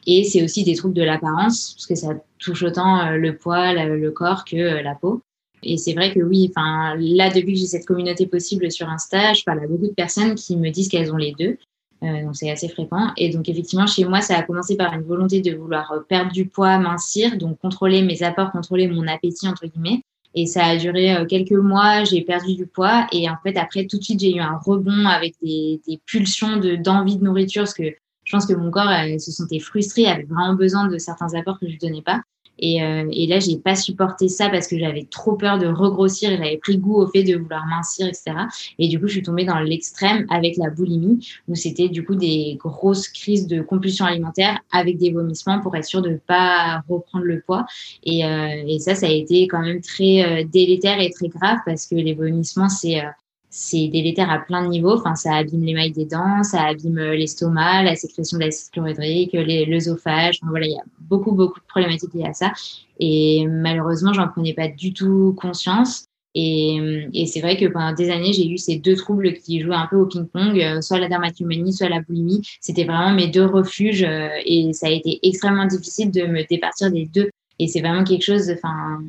Et c'est aussi des troubles de l'apparence, parce que ça touche autant euh, le poids, le corps que euh, la peau. Et c'est vrai que oui, enfin là depuis que j'ai cette communauté possible sur Insta, je parle à beaucoup de personnes qui me disent qu'elles ont les deux. Euh, donc c'est assez fréquent. Et donc effectivement, chez moi, ça a commencé par une volonté de vouloir perdre du poids, mincir, donc contrôler mes apports, contrôler mon appétit entre guillemets. Et ça a duré quelques mois, j'ai perdu du poids. Et en fait, après, tout de suite, j'ai eu un rebond avec des, des pulsions d'envie de, nourriture, parce que je pense que mon corps se sentait frustré, avait vraiment besoin de certains apports que je ne donnais pas. Et, euh, et là, j'ai pas supporté ça parce que j'avais trop peur de regrossir j'avais pris goût au fait de vouloir mincir, etc. Et du coup, je suis tombée dans l'extrême avec la boulimie, où c'était du coup des grosses crises de compulsion alimentaire avec des vomissements pour être sûr de ne pas reprendre le poids. Et, euh, et, ça, ça a été quand même très euh, délétère et très grave parce que les vomissements, c'est c'est délétère à plein de niveaux. Enfin, ça abîme les mailles des dents, ça abîme l'estomac, la sécrétion d'acide chlorhydrique, l'œsophage. Enfin, voilà, il y a beaucoup, beaucoup de problématiques liées à ça. Et malheureusement, j'en prenais pas du tout conscience. Et, et c'est vrai que pendant des années, j'ai eu ces deux troubles qui jouaient un peu au ping-pong, euh, soit la dermatomanie, soit la boulimie. C'était vraiment mes deux refuges euh, et ça a été extrêmement difficile de me départir des deux. Et c'est vraiment quelque chose, enfin,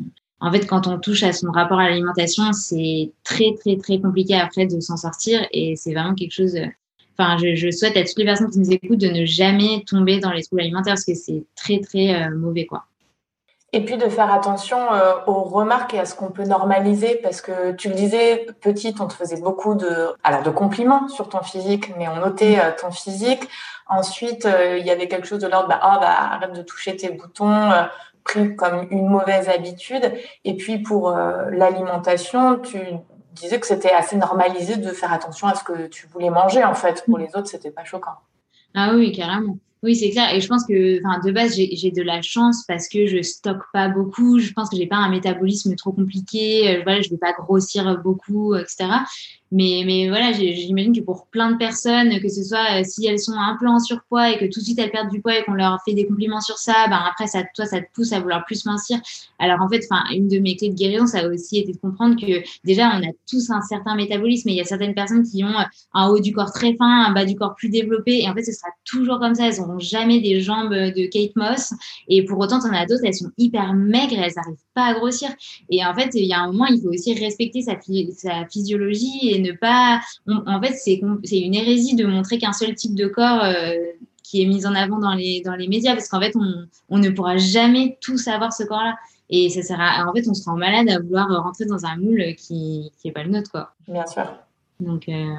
en fait, quand on touche à son rapport à l'alimentation, c'est très, très, très compliqué après de s'en sortir et c'est vraiment quelque chose. Enfin, je, souhaite à toutes les personnes qui nous écoutent de ne jamais tomber dans les troubles alimentaires parce que c'est très, très euh, mauvais, quoi. Et puis de faire attention euh, aux remarques et à ce qu'on peut normaliser, parce que tu le disais, petite, on te faisait beaucoup de, alors de compliments sur ton physique, mais on notait euh, ton physique. Ensuite, euh, il y avait quelque chose de l'ordre, bah, oh, bah, arrête de toucher tes boutons, pris comme une mauvaise habitude. Et puis pour l'alimentation, tu disais que c'était assez normalisé de faire attention à ce que tu voulais manger. En fait, pour les autres, c'était pas choquant. Ah oui, carrément. Oui, c'est clair. Et je pense que, enfin, de base, j'ai de la chance parce que je stocke pas beaucoup. Je pense que j'ai pas un métabolisme trop compliqué. Euh, voilà, je vais pas grossir beaucoup, etc. Mais, mais voilà, j'imagine que pour plein de personnes, que ce soit euh, si elles sont un peu en surpoids et que tout de suite elles perdent du poids et qu'on leur fait des compliments sur ça, ben après, ça, toi, ça te pousse à vouloir plus mincir. Alors en fait, une de mes clés de guérison, ça a aussi été de comprendre que déjà, on a tous un certain métabolisme et il y a certaines personnes qui ont un haut du corps très fin, un bas du corps plus développé. Et en fait, ce sera toujours comme ça. Elles n'auront jamais des jambes de Kate Moss. Et pour autant, en as d'autres, elles sont hyper maigres et elles n'arrivent pas à grossir. Et en fait, il y a un moment, il faut aussi respecter sa, sa physiologie et ne pas. en fait, c'est une hérésie de montrer qu'un seul type de corps euh, qui est mis en avant dans les, dans les médias, parce qu'en fait, on, on, ne pourra jamais tout savoir ce corps-là. Et ça sera, en fait, on se rend malade à vouloir rentrer dans un moule qui n'est pas le nôtre, quoi. Bien sûr. Donc, euh,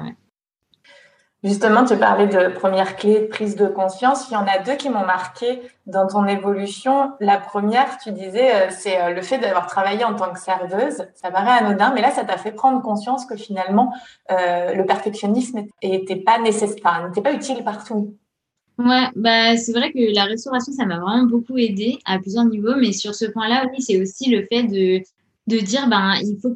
Justement, tu parlais de première clé de prise de conscience. Il y en a deux qui m'ont marqué dans ton évolution. La première, tu disais, euh, c'est euh, le fait d'avoir travaillé en tant que serveuse. Ça paraît anodin, mais là, ça t'a fait prendre conscience que finalement, euh, le perfectionnisme n'était pas nécessaire, n'était pas utile partout. Ouais, bah c'est vrai que la restauration, ça m'a vraiment beaucoup aidé à plusieurs niveaux, mais sur ce point-là, oui, c'est aussi le fait de de dire ben il faut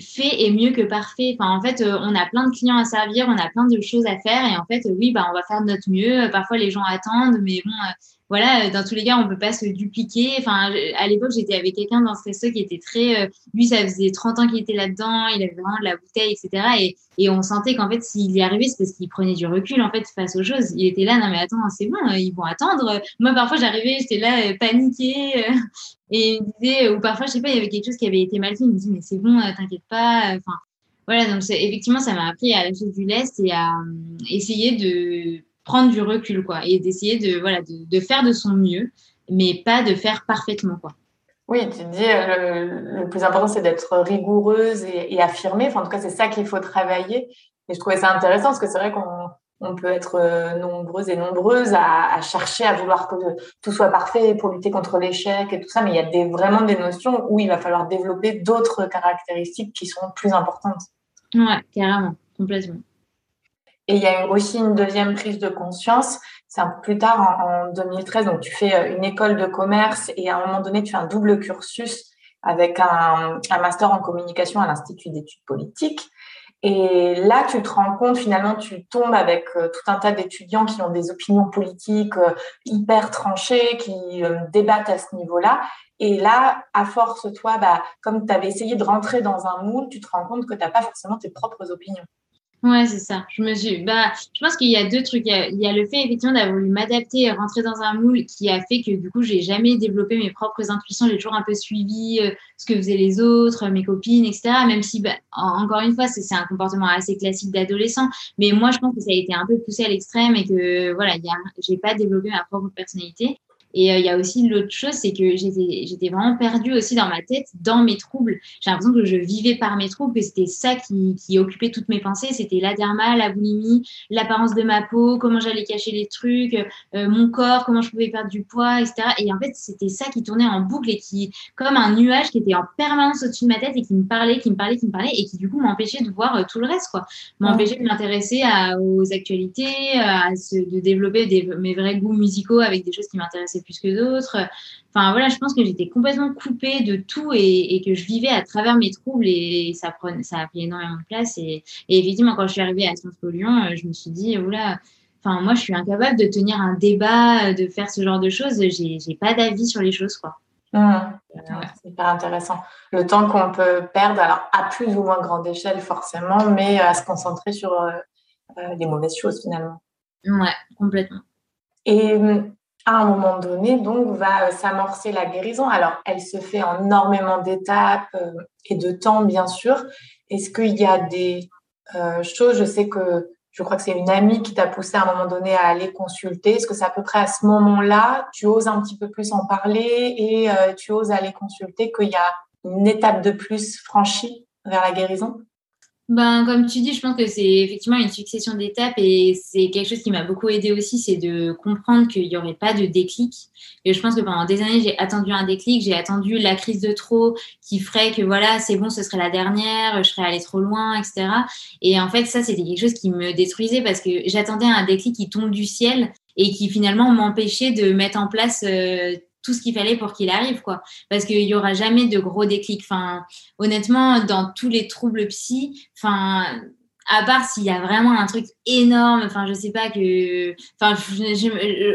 fait est mieux que parfait. Enfin en fait euh, on a plein de clients à servir, on a plein de choses à faire et en fait oui ben on va faire de notre mieux. Parfois les gens attendent mais bon euh, voilà, dans tous les cas, on peut pas se dupliquer. Enfin, à l'époque, j'étais avec quelqu'un dans ce resto qui était très, euh, lui, ça faisait 30 ans qu'il était là-dedans, il avait vraiment de la bouteille, etc. Et, on sentait qu'en fait, s'il y arrivait, c'est parce qu'il prenait du recul, en fait, face aux choses. Il était là, non, mais attends, c'est bon, ils vont attendre. Moi, parfois, j'arrivais, j'étais là, euh, paniquée. Euh, <laughs> et il me disait, ou parfois, je sais pas, il y avait quelque chose qui avait été mal fait. Il me dit, mais c'est bon, t'inquiète pas. Enfin, voilà, donc effectivement, ça m'a appris à lâcher du lest et à essayer de prendre du recul, quoi, et d'essayer de, voilà, de, faire de son mieux, mais pas de faire parfaitement, quoi. Oui, tu dis, le, le plus important, c'est d'être rigoureuse et, affirmée. Enfin, en tout cas, c'est ça qu'il faut travailler. Et je trouvais ça intéressant parce que c'est vrai qu'on on peut être euh, nombreuses et nombreuses à, à, chercher à vouloir que tout soit parfait pour lutter contre l'échec et tout ça, mais il y a des, vraiment des notions où il va falloir développer d'autres caractéristiques qui sont plus importantes. Ouais, carrément, complètement. Et il y a aussi une deuxième prise de conscience. C'est un peu plus tard, en, 2013, donc tu fais euh, une école de commerce et à un moment donné, tu fais un double cursus avec un, un master en communication à l'Institut d'études politiques. Et là, tu te rends compte, finalement, tu tombes avec euh, tout un tas d'étudiants qui ont des opinions politiques euh, hyper tranchées, qui débattent à ce niveau-là. Et là, à force, toi, bah, comme tu avais essayé de rentrer dans un moule, tu te rends compte que tu n'as pas forcément tes propres opinions. Ouais, c'est ça. Je me suis. Bah, je pense qu'il y a deux trucs. Il y a, le fait effectivement d'avoir voulu m'adapter et rentrer dans un moule qui a fait que du coup, j'ai jamais développé mes propres intuitions. J'ai toujours un peu suivi euh, ce que faisaient les autres, mes copines, etc. Même si, bah, encore une fois, c'est un comportement assez classique d'adolescent. Mais moi, je pense que ça a été un peu poussé à l'extrême et que voilà, j'ai pas développé ma propre personnalité. Et euh, il y a aussi l'autre chose, c'est que j'étais vraiment perdue aussi dans ma tête, dans mes troubles. J'ai l'impression que je vivais par mes troubles, que c'était ça qui, occupait toutes mes pensées. C'était la derma, la boulimie, l'apparence de ma peau, comment j'allais cacher les trucs, euh, mon corps, comment je pouvais perdre du poids, etc. Et en fait, c'était ça qui tournait en boucle et qui, comme un nuage qui était en permanence au-dessus de ma tête et qui me parlait, qui me parlait, qui me parlait et qui du coup m'empêchait de voir euh, tout le reste, quoi. M'empêchait de m'intéresser aux actualités, à de développer mes vrais goûts musicaux avec des choses qui m'intéressaient plus que d'autres. Enfin voilà, je pense que j'étais complètement coupée de tout et, que je vivais à travers mes troubles et ça, prenait, ça a pris énormément de place. Et, effectivement, quand je suis arrivée à Sciences Po Lyon, euh, je me suis dit, oula, enfin moi je suis incapable de tenir un débat, de faire ce genre de choses. J'ai pas d'avis sur les choses, quoi. Mmh. C'est hyper intéressant. Le temps qu'on peut perdre, alors à plus ou moins grande échelle forcément, mais à se concentrer sur euh, euh, les mauvaises choses finalement. Ouais, complètement. Et à un moment donné, donc, va s'amorcer la guérison. Alors, elle se fait en énormément d'étapes euh, et de temps, bien sûr. Est-ce qu'il y a des choses, je sais que je crois que c'est une amie qui t'a poussé à un moment donné à aller consulter. Est-ce que c'est à peu près à ce moment-là, tu oses un petit peu plus en parler et euh, tu oses aller consulter qu'il y a une étape de plus franchie vers la guérison? Ben, comme tu dis, je pense que c'est effectivement une succession d'étapes et c'est quelque chose qui m'a beaucoup aidé aussi, c'est de comprendre qu'il n'y aurait pas de déclic. Et je pense que pendant des années, j'ai attendu un déclic, j'ai attendu la crise de trop qui ferait que voilà, c'est bon, ce serait la dernière, je serais allée trop loin, etc. Et en fait, ça, c'était quelque chose qui me détruisait parce que j'attendais un déclic qui tombe du ciel et qui finalement m'empêchait de mettre en place euh, tout ce qu'il fallait pour qu'il arrive, quoi. Parce qu'il y aura jamais de gros déclics. Enfin, honnêtement, dans tous les troubles psy, enfin, à part s'il y a vraiment un truc énorme, enfin, je sais pas que, enfin,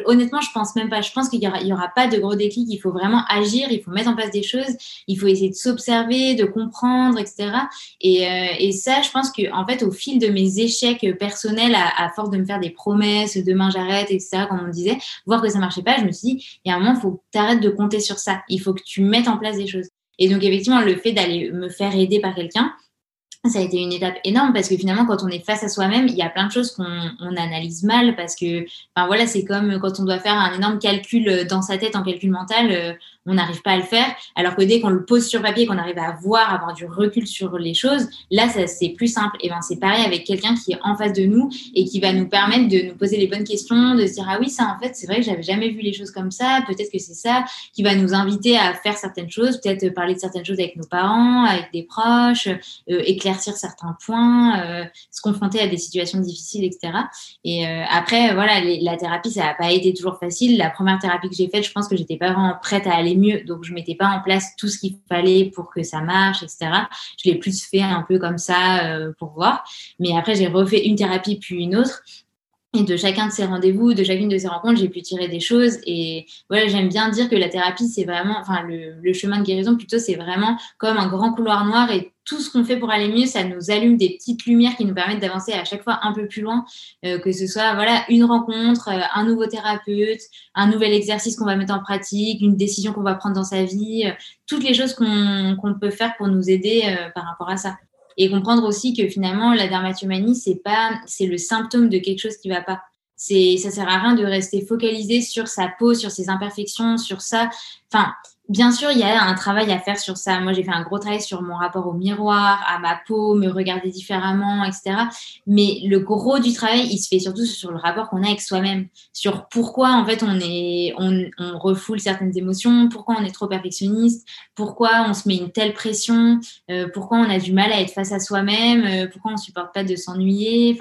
honnêtement, je pense même pas. Je pense qu'il y aura, il y aura pas de gros déclic. Il faut vraiment agir, il faut mettre en place des choses, il faut essayer de s'observer, de comprendre, etc. Et, euh, et, ça, je pense que, en fait, au fil de mes échecs personnels, à, force de me faire des promesses, demain j'arrête, etc., comme on disait, voir que ça marchait pas, je me suis dit, il y a un moment, il faut que tu de compter sur ça. Il faut que tu mettes en place des choses. Et donc, effectivement, le fait d'aller me faire aider par quelqu'un, ça a été une étape énorme parce que finalement, quand on est face à soi-même, il y a plein de choses qu'on on analyse mal parce que, enfin voilà, c'est comme quand on doit faire un énorme calcul dans sa tête en calcul mental, euh, on n'arrive pas à le faire. Alors que dès qu'on le pose sur papier, qu'on arrive à voir, avoir du recul sur les choses, là, c'est plus simple. Et ben, c'est pareil avec quelqu'un qui est en face de nous et qui va nous permettre de nous poser les bonnes questions, de se dire, ah oui, ça, en fait, c'est vrai que j'avais jamais vu les choses comme ça. Peut-être que c'est ça qui va nous inviter à faire certaines choses, peut-être parler de certaines choses avec nos parents, avec des proches, euh, éclaircir certains points, euh, se confronter à des situations difficiles, etc. Et euh, après, voilà, la thérapie, ça n'a pas été toujours facile. La première thérapie que j'ai faite, je pense que j'étais pas vraiment prête à aller mieux. Donc, je mettais pas en place tout ce qu'il fallait pour que ça marche, etc. Je l'ai plus fait un peu comme ça euh, pour voir. Mais après, j'ai refait une thérapie puis une autre. Et de chacun de ces rendez-vous, de chacune de ces rencontres, j'ai pu tirer des choses. Et voilà, j'aime bien dire que la thérapie, c'est vraiment, enfin, le, chemin de guérison, plutôt, c'est vraiment comme un grand couloir noir. Et tout ce qu'on fait pour aller mieux, ça nous allume des petites lumières qui nous permettent d'avancer à chaque fois un peu plus loin. Euh, que ce soit, voilà, une rencontre, euh, un nouveau thérapeute, un nouvel exercice qu'on va mettre en pratique, une décision qu'on va prendre dans sa vie, euh, toutes les choses qu'on peut faire pour nous aider par rapport à ça et comprendre aussi que finalement la dermatomanie c'est pas c'est le symptôme de quelque chose qui va pas. C'est ça sert à rien de rester focalisé sur sa peau sur ses imperfections sur ça. Enfin bien sûr, il y a un travail à faire sur ça. Moi, j'ai fait un gros travail sur mon rapport au miroir, à ma peau, me regarder différemment, etc. Mais le gros du travail, il se fait surtout sur le rapport qu'on a avec soi-même, sur pourquoi en fait on est, on, refoule certaines émotions, pourquoi on est trop perfectionniste, pourquoi on se met une telle pression, euh, pourquoi on a du mal à être face à soi-même, euh, pourquoi on supporte pas de s'ennuyer.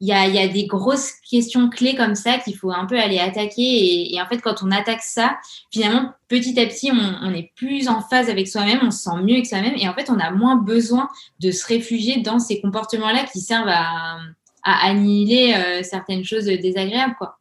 Il y a, des grosses questions clés comme ça qu'il faut un peu aller attaquer. Et, en fait, quand on attaque ça, finalement, petit à petit, on, on est plus en phase avec soi-même, on se sent mieux avec soi-même. Et en fait, on a moins besoin de se réfugier dans ces comportements-là qui servent à, à annihiler euh, certaines choses désagréables. Quoi.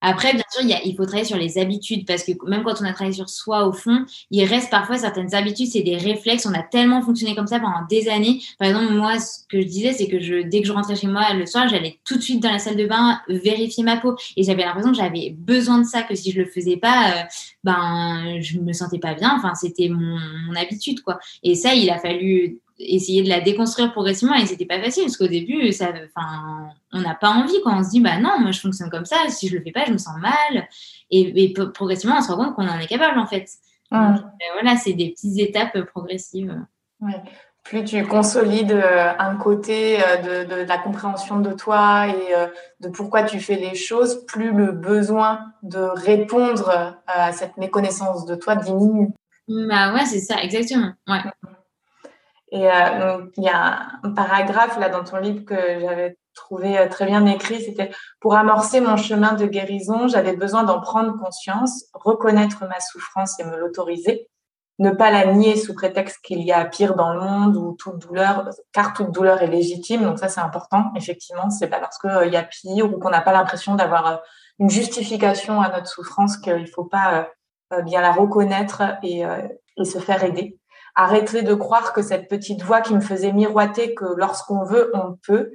Après, bien sûr, il, faut travailler sur les habitudes parce que même quand on a travaillé sur soi, au fond, il reste parfois certaines habitudes, c'est des réflexes. On a tellement fonctionné comme ça pendant des années. Par exemple, moi, ce que je disais, c'est que je, dès que je rentrais chez moi le soir, j'allais tout de suite dans la salle de bain vérifier ma peau. Et j'avais l'impression que j'avais besoin de ça, que si je le faisais pas, euh, ben, je me sentais pas bien. Enfin, c'était mon, mon habitude, quoi. Et ça, il a fallu essayer de la déconstruire progressivement. Et c'était pas facile parce qu'au début ça enfin on n'a pas envie quand on se dit bah non moi je fonctionne comme ça. Si je le fais pas je me sens mal. Et, progressivement on se rend compte qu'on en est capable en fait. Euh, voilà c'est des petites étapes progressives. Plus tu consolides euh, un côté euh, de, la compréhension de toi et de pourquoi tu fais les choses plus le besoin de répondre à cette méconnaissance de toi diminue. Bah ouais c'est ça exactement. Ouais et euh, il y a un paragraphe là dans ton livre que j'avais trouvé très bien écrit. C'était pour amorcer mon chemin de guérison, j'avais besoin d'en prendre conscience, reconnaître ma souffrance et me l'autoriser ne pas la nier sous prétexte qu'il y a pire dans le monde ou toute douleur, car toute douleur est légitime. Donc ça, c'est important. Effectivement, c'est pas parce qu'il euh, y a pire ou qu'on n'a pas l'impression d'avoir euh, une justification à notre souffrance qu'il faut pas euh, bien la reconnaître et se faire aider. Arrêter de croire que cette petite voix qui me faisait miroiter que lorsqu'on veut, on peut,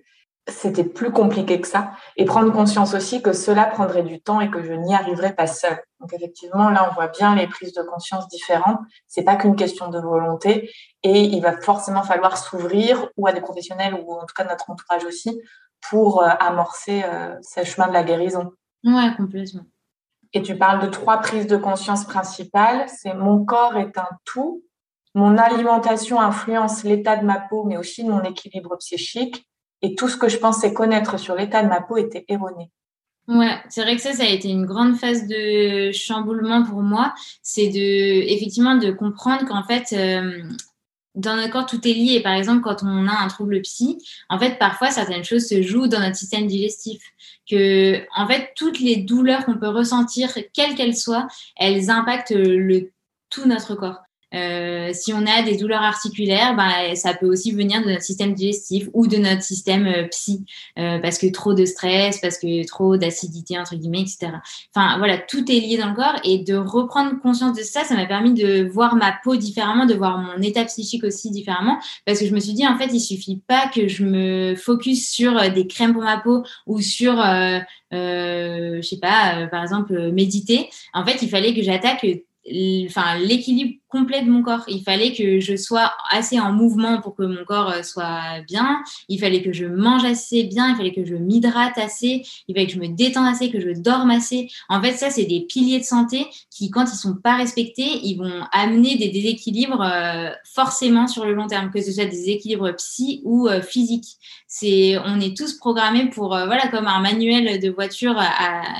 c'était plus compliqué que ça. Et prendre conscience aussi que cela prendrait du temps et que je n'y arriverais pas seule. Donc effectivement, là, on voit bien les prises de conscience différentes. C'est pas qu'une question de volonté. Et il va forcément falloir s'ouvrir ou à des professionnels ou en tout cas notre entourage aussi pour euh, amorcer euh, ce chemin de la guérison. Ouais, complètement. Et tu parles de trois prises de conscience principales. C'est mon corps est un tout. Mon alimentation influence l'état de ma peau, mais aussi mon équilibre psychique et tout ce que je pensais connaître sur l'état de ma peau était erroné. Ouais, c'est vrai que ça, ça a été une grande phase de chamboulement pour moi. C'est de, effectivement, de comprendre qu'en fait, euh, dans notre corps, tout est lié. Par exemple, quand on a un trouble psy, en fait, parfois, certaines choses se jouent dans notre système digestif. Que, en fait, toutes les douleurs qu'on peut ressentir, quelles qu'elles soient, elles impactent tout notre corps. Euh, si on a des douleurs articulaires, ben, ça peut aussi venir de notre système digestif ou de notre système euh, psy, euh, parce que trop de stress, parce que trop d'acidité, entre guillemets, etc. Enfin, voilà, tout est lié dans le corps et de reprendre conscience de ça, ça m'a permis de voir ma peau différemment, de voir mon état psychique aussi différemment, parce que je me suis dit, en fait, il suffit pas que je me focus sur des crèmes pour ma peau ou sur, je sais pas, par exemple, méditer. En fait, il fallait que j'attaque l'équilibre complet de mon corps. Il fallait que je sois assez en mouvement pour que mon corps euh, soit bien. Il fallait que je mange assez bien. Il fallait que je m'hydrate assez. Il fallait que je me détende assez, que je dorme assez. En fait, ça, c'est des piliers de santé qui, quand ils sont pas respectés, ils vont amener des déséquilibres euh, forcément sur le long terme, que ce soit des équilibres psy ou euh, physiques. C'est, on est tous programmés pour, voilà, comme un manuel de voiture,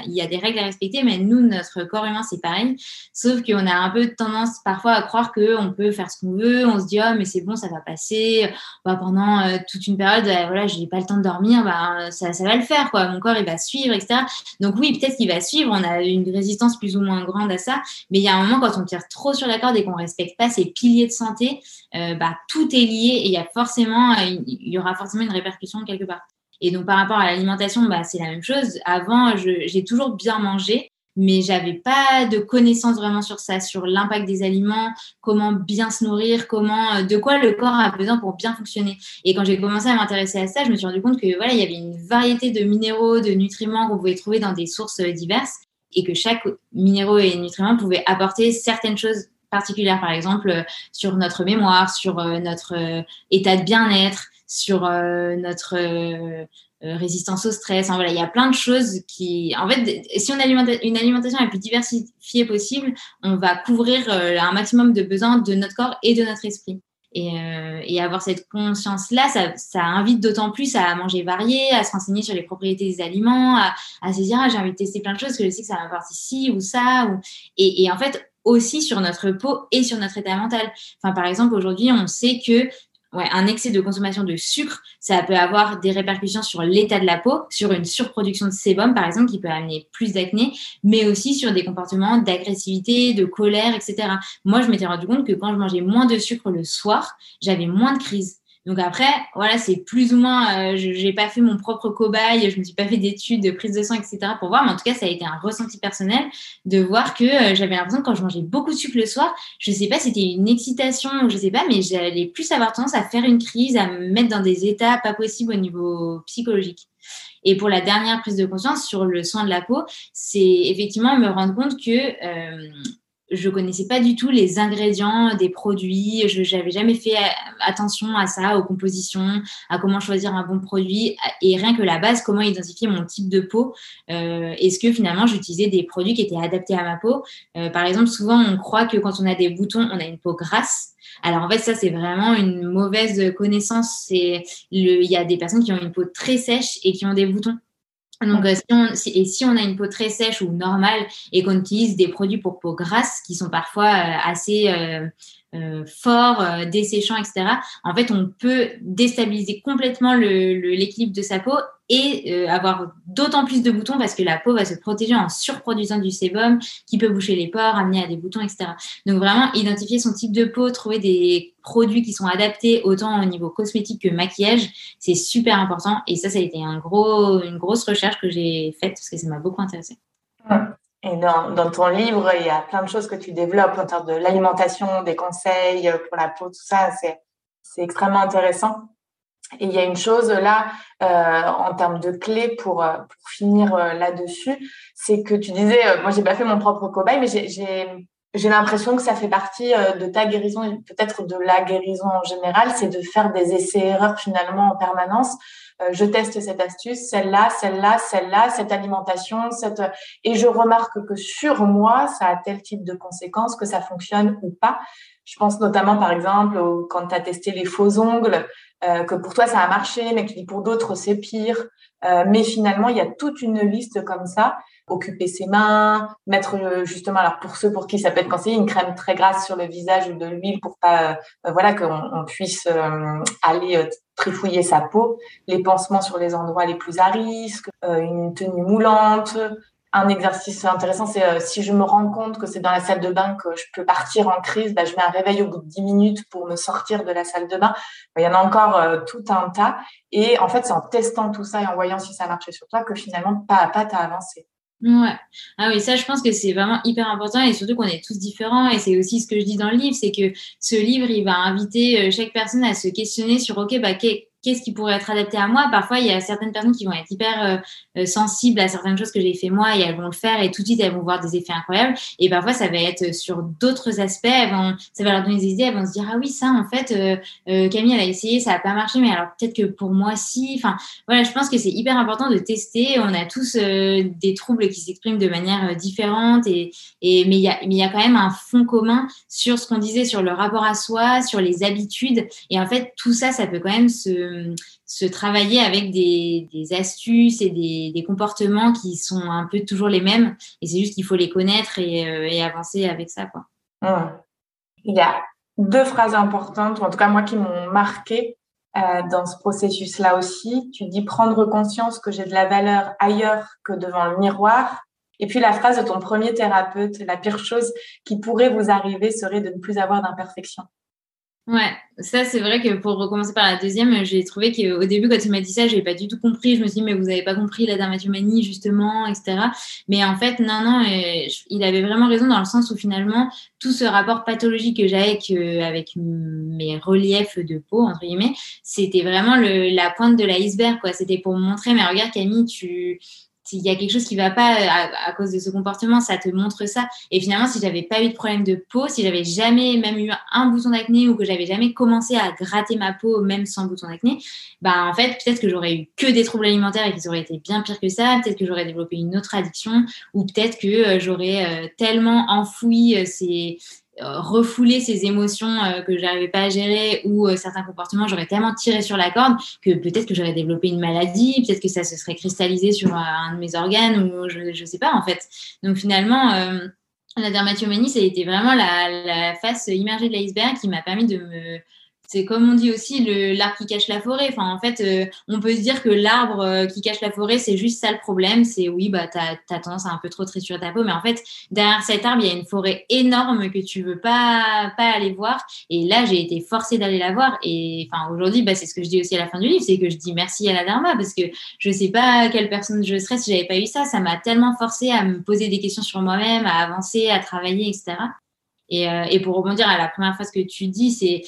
il y a des règles à respecter, mais nous, notre corps humain, c'est pareil. Sauf que on a un peu tendance parfois à croire qu'on peut faire ce qu'on veut. On se dit, oh, mais c'est bon, ça va passer. Bah, pendant euh, toute une période, euh, voilà, je n'ai pas le temps de dormir, bah, ça, va le faire. Quoi. Mon corps, il va suivre, etc. Donc oui, peut-être qu'il va suivre. On a une résistance plus ou moins grande à ça. Mais il y a un moment, quand on tire trop sur la corde et qu'on ne respecte pas ces piliers de santé, euh, bah, tout est lié et il y a forcément, il y aura forcément une répercussion quelque part. Et donc, par rapport à l'alimentation, bah, c'est la même chose. Avant, j'ai toujours bien mangé, mais j'avais pas de connaissances vraiment sur ça, sur l'impact des aliments, comment bien se nourrir, comment, euh, de quoi le corps a besoin pour bien fonctionner. Et quand j'ai commencé à m'intéresser à ça, je me suis rendu compte que voilà, il y avait une variété de minéraux, de nutriments qu'on pouvait trouver dans des sources euh, diverses et que chaque minéraux et nutriment pouvait apporter certaines choses particulières, par exemple euh, sur notre mémoire, sur notre état de bien-être, sur notre résistance au stress. voilà, il y a plein de choses qui, en fait, si on alimente une alimentation la plus diversifiée possible, on va couvrir euh, un maximum de besoins de notre corps et de notre esprit. Et, euh, et avoir cette conscience-là, ça, invite d'autant plus à manger varié, à se renseigner sur les propriétés des aliments, à, se dire ah, j'ai envie de tester plein de choses, que je sais que ça m'apporte ici ou ça. Et, et en fait, aussi sur notre peau et sur notre état mental. Enfin, par exemple, aujourd'hui, on sait que un excès de consommation de sucre, ça peut avoir des répercussions sur l'état de la peau, sur une surproduction de sébum, par exemple, qui peut amener plus d'acné, mais aussi sur des comportements d'agressivité, de colère, etc. Moi, je m'étais rendu compte que quand je mangeais moins de sucre le soir, j'avais moins de crises. Donc après, voilà, c'est plus ou moins, euh, je n'ai pas fait mon propre cobaye, je me suis pas fait d'études de prise de sang, etc. pour voir, mais en tout cas, ça a été un ressenti personnel de voir que euh, j'avais l'impression que quand je mangeais beaucoup de sucre le soir, je sais pas, c'était une excitation ou je sais pas, mais j'allais plus avoir tendance à faire une crise, à me mettre dans des états pas possibles au niveau psychologique. Et pour la dernière prise de conscience sur le soin de la peau, c'est effectivement me rendre compte que euh, je connaissais pas du tout les ingrédients des produits. Je n'avais jamais fait euh, attention à ça, aux compositions, à comment choisir un bon produit et rien que la base, comment identifier mon type de peau. Euh, Est-ce que finalement j'utilisais des produits qui étaient adaptés à ma peau? Euh, Par exemple, souvent on croit que quand on a des boutons, on a une peau grasse. Alors en fait, ça c'est vraiment une mauvaise connaissance. Il y a des personnes qui ont une peau très sèche et qui ont des boutons. Donc, euh, si on, et si on a une peau très sèche ou normale et qu'on utilise des produits pour peau grasse qui sont parfois euh, assez euh, euh, forts, desséchants, etc., en fait, on peut déstabiliser complètement l'équilibre de sa peau et euh, avoir d'autant plus de boutons parce que la peau va se protéger en surproduisant du sébum qui peut boucher les pores, amener à des boutons, etc. Donc vraiment, identifier son type de peau, trouver des produits qui sont adaptés autant au niveau cosmétique que maquillage, c'est super important. Et ça, ça a été une grosse recherche que j'ai faite parce que ça m'a beaucoup intéressé. Et dans, ton livre, il y a plein de choses que tu développes en termes de l'alimentation, des conseils pour la peau, tout ça. C'est extrêmement intéressant. Et il y a une chose là, euh, en termes de clés pour, euh, pour finir euh, là-dessus, c'est que tu disais, moi j'ai pas fait mon propre cobaye, mais j'ai l'impression que ça fait partie de ta guérison peut-être de la guérison en général, c'est de faire des essais-erreurs finalement en permanence. Je teste cette astuce, celle-là, celle-là, celle-là, cette alimentation, cette et je remarque que sur moi, ça a tel type de conséquences, que ça fonctionne ou pas. Je pense notamment, par exemple, quand tu as testé les faux ongles, euh, que pour toi ça a marché, mais que pour d'autres c'est pire. Euh, mais finalement, il y a toute une liste comme ça. Occuper ses mains, mettre euh, justement, alors pour ceux pour qui ça peut être conseillé, une crème très grasse sur le visage ou de l'huile pour pas, voilà, qu'on puisse aller trifouiller sa peau, les pansements sur les endroits les plus à risque, une tenue moulante, un exercice intéressant, c'est euh, si je me rends compte que c'est dans la salle de bain que je peux partir en crise, bah, je mets un réveil au bout de 10 minutes pour me sortir de la salle de bain. Il y en a encore euh, tout un tas. Et en fait, c'est en testant tout ça et en voyant si ça marchait sur toi que finalement, pas à pas, tu as avancé. Ouais. Ah oui, ça, je pense que c'est vraiment hyper important et surtout qu'on est tous différents. Et c'est aussi ce que je dis dans le livre, c'est que ce livre, il va inviter euh, chaque personne à se questionner sur, OK, bah, qu'est-ce qui pourrait être adapté à moi. Parfois, il y a certaines personnes qui vont être hyper euh, euh, sensibles à certaines choses que j'ai fait moi et elles vont le faire et tout de suite, elles vont voir des effets incroyables. Et parfois, ça va être sur d'autres aspects. Ça va leur donner des idées. Elles vont se dire, ah oui, ça, en fait, euh, Camille, elle a essayé, ça n'a pas marché, mais alors peut-être que pour moi, si. Enfin, voilà, je pense que c'est hyper important de tester. On a tous des troubles qui s'expriment de manière différente et, mais il y a quand même un fond commun sur ce qu'on disait sur le rapport à soi, sur les habitudes. Et en fait, tout ça, ça peut quand même se se travailler avec des, astuces et des, comportements qui sont un peu toujours les mêmes. Et c'est juste qu'il faut les connaître et, euh, avancer avec ça. Quoi. Il y a deux phrases importantes, ou en tout cas moi qui m'ont marqué euh, dans ce processus-là aussi. Tu dis prendre conscience que j'ai de la valeur ailleurs que devant le miroir. Et puis la phrase de ton premier thérapeute, la pire chose qui pourrait vous arriver serait de ne plus avoir d'imperfection. Ouais, ça c'est vrai que pour recommencer par la deuxième, j'ai trouvé qu'au début quand il m'a dit ça, j'ai pas du tout compris. Je me suis dit mais vous n'avez pas compris la dermatomanie justement, etc. Mais en fait non non, euh, il avait vraiment raison dans le sens où finalement tout ce rapport pathologique que j'avais avec, mes reliefs de peau entre guillemets, c'était vraiment le, la pointe de l'iceberg quoi. C'était pour montrer mais regarde Camille tu s'il y a quelque chose qui va pas euh, à, cause de ce comportement, ça te montre ça. Et finalement, si j'avais pas eu de problème de peau, si j'avais jamais même eu un bouton d'acné ou que j'avais jamais commencé à gratter ma peau même sans bouton d'acné, bah en fait peut-être que j'aurais eu que des troubles alimentaires et qu'ils auraient été bien pires que ça. Peut-être que j'aurais développé une autre addiction ou peut-être que euh, j'aurais euh, tellement enfoui ces refouler ces émotions euh, que j'arrivais pas à gérer ou euh, certains comportements, j'aurais tellement tiré sur la corde que peut-être que j'aurais développé une maladie, peut-être que ça se serait cristallisé sur un de mes organes ou je, je sais pas en fait. Donc finalement, la dermatomanie, ça a été vraiment la, la face immergée de l'iceberg qui m'a permis de me c'est comme on dit aussi l'arbre qui cache la forêt. Enfin, en fait, euh, on peut se dire que l'arbre euh, qui cache la forêt, c'est juste ça le problème. C'est oui, bah, tu as, tendance à un peu trop triturer ta peau. Mais en fait, derrière cet arbre, il y a une forêt énorme que tu veux pas, pas aller voir. Et là, j'ai été forcée d'aller la voir. Et enfin, aujourd'hui, bah, c'est ce que je dis aussi à la fin du livre c'est que je dis merci à la Dharma parce que je sais pas quelle personne je serais si j'avais pas eu ça. Ça m'a tellement forcé à me poser des questions sur moi-même, à avancer, à travailler, etc. Et, euh, et, pour rebondir à la première phrase que tu dis, c'est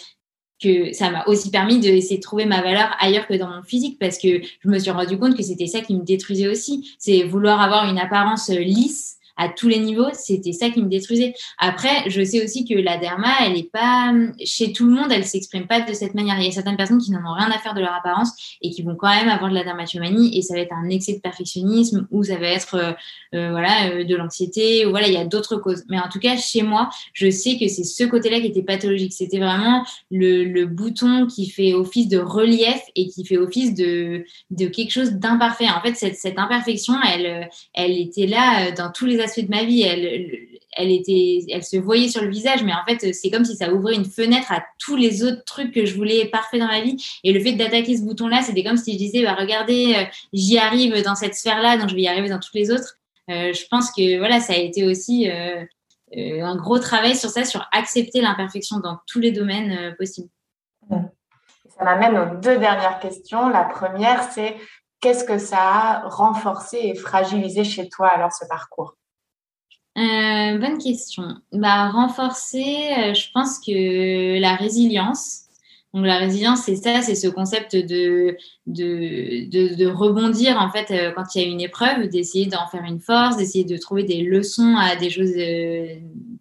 que ça m'a aussi permis d'essayer de trouver ma valeur ailleurs que dans mon physique parce que je me suis rendu compte que c'était ça qui me détruisait aussi. C'est vouloir avoir une apparence lisse à tous les niveaux, c'était ça qui me détruisait. Après, je sais aussi que la derma, elle est pas chez tout le monde, elle s'exprime pas de cette manière. Il y a certaines personnes qui n'en ont rien à faire de leur apparence et qui vont quand même avoir de la dermatomanie et ça va être un excès de perfectionnisme ou ça va être euh, euh, voilà euh, de l'anxiété ou voilà il y a d'autres causes. Mais en tout cas, chez moi, je sais que c'est ce côté-là qui était pathologique. C'était vraiment le, le, bouton qui fait office de relief et qui fait office de, de quelque chose d'imparfait. En fait, cette, cette imperfection, elle, elle était là dans tous les de ma vie. Elle, elle était, elle se voyait sur le visage, mais en fait, c'est comme si ça ouvrait une fenêtre à tous les autres trucs que je voulais parfait dans ma vie. Et le fait d'attaquer ce bouton-là, c'était comme si je disais, bah, regardez, euh, j'y arrive dans cette sphère-là, donc je vais y arriver dans toutes les autres. Euh, je pense que voilà, ça a été aussi euh, un gros travail sur ça, sur accepter l'imperfection dans tous les domaines possibles. Ça m'amène aux deux dernières questions. La première, c'est qu'est-ce que ça a renforcé et fragilisé chez toi alors ce parcours? Euh, bonne question. Bah, renforcer, euh, je pense que la résilience. Donc la résilience, c'est ça, c'est ce concept de, de, de, rebondir en fait euh, quand il y a une épreuve, d'essayer d'en faire une force, d'essayer de trouver des leçons à des choses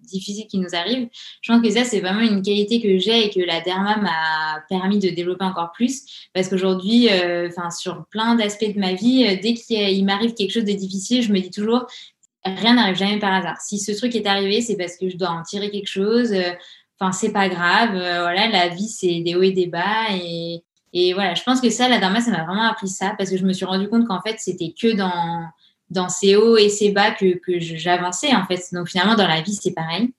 difficiles qui nous arrivent. Je pense que ça, c'est vraiment une qualité que j'ai et que la Derma m'a permis de développer encore plus. Parce qu'aujourd'hui, sur plein d'aspects de ma vie, dès qu'il m'arrive quelque chose de difficile, je me dis toujours, rien n'arrive jamais par hasard. Si ce truc est arrivé, c'est parce que je dois en tirer quelque chose. Euh, enfin, c'est pas grave. Euh, voilà, la vie, c'est des hauts et des bas. Et, et voilà, je pense que ça, la Dharma, ça m'a vraiment appris ça parce que je me suis rendu compte qu'en fait, c'était que dans, dans ces hauts et ces bas que, que j'avançais, en fait. Donc, finalement, dans la vie, c'est pareil.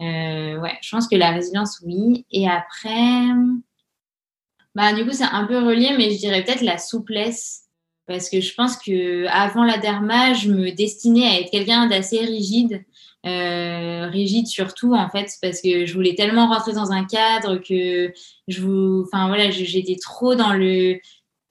Euh, ouais, je pense que la résilience, oui. Et après, bah, du coup, c'est un peu relié, mais je dirais peut-être la souplesse parce que je pense que avant la derma, je me destinais à être quelqu'un d'assez rigide, euh, rigide surtout en fait, parce que je voulais tellement rentrer dans un cadre que je vous, enfin voilà, j'étais trop dans le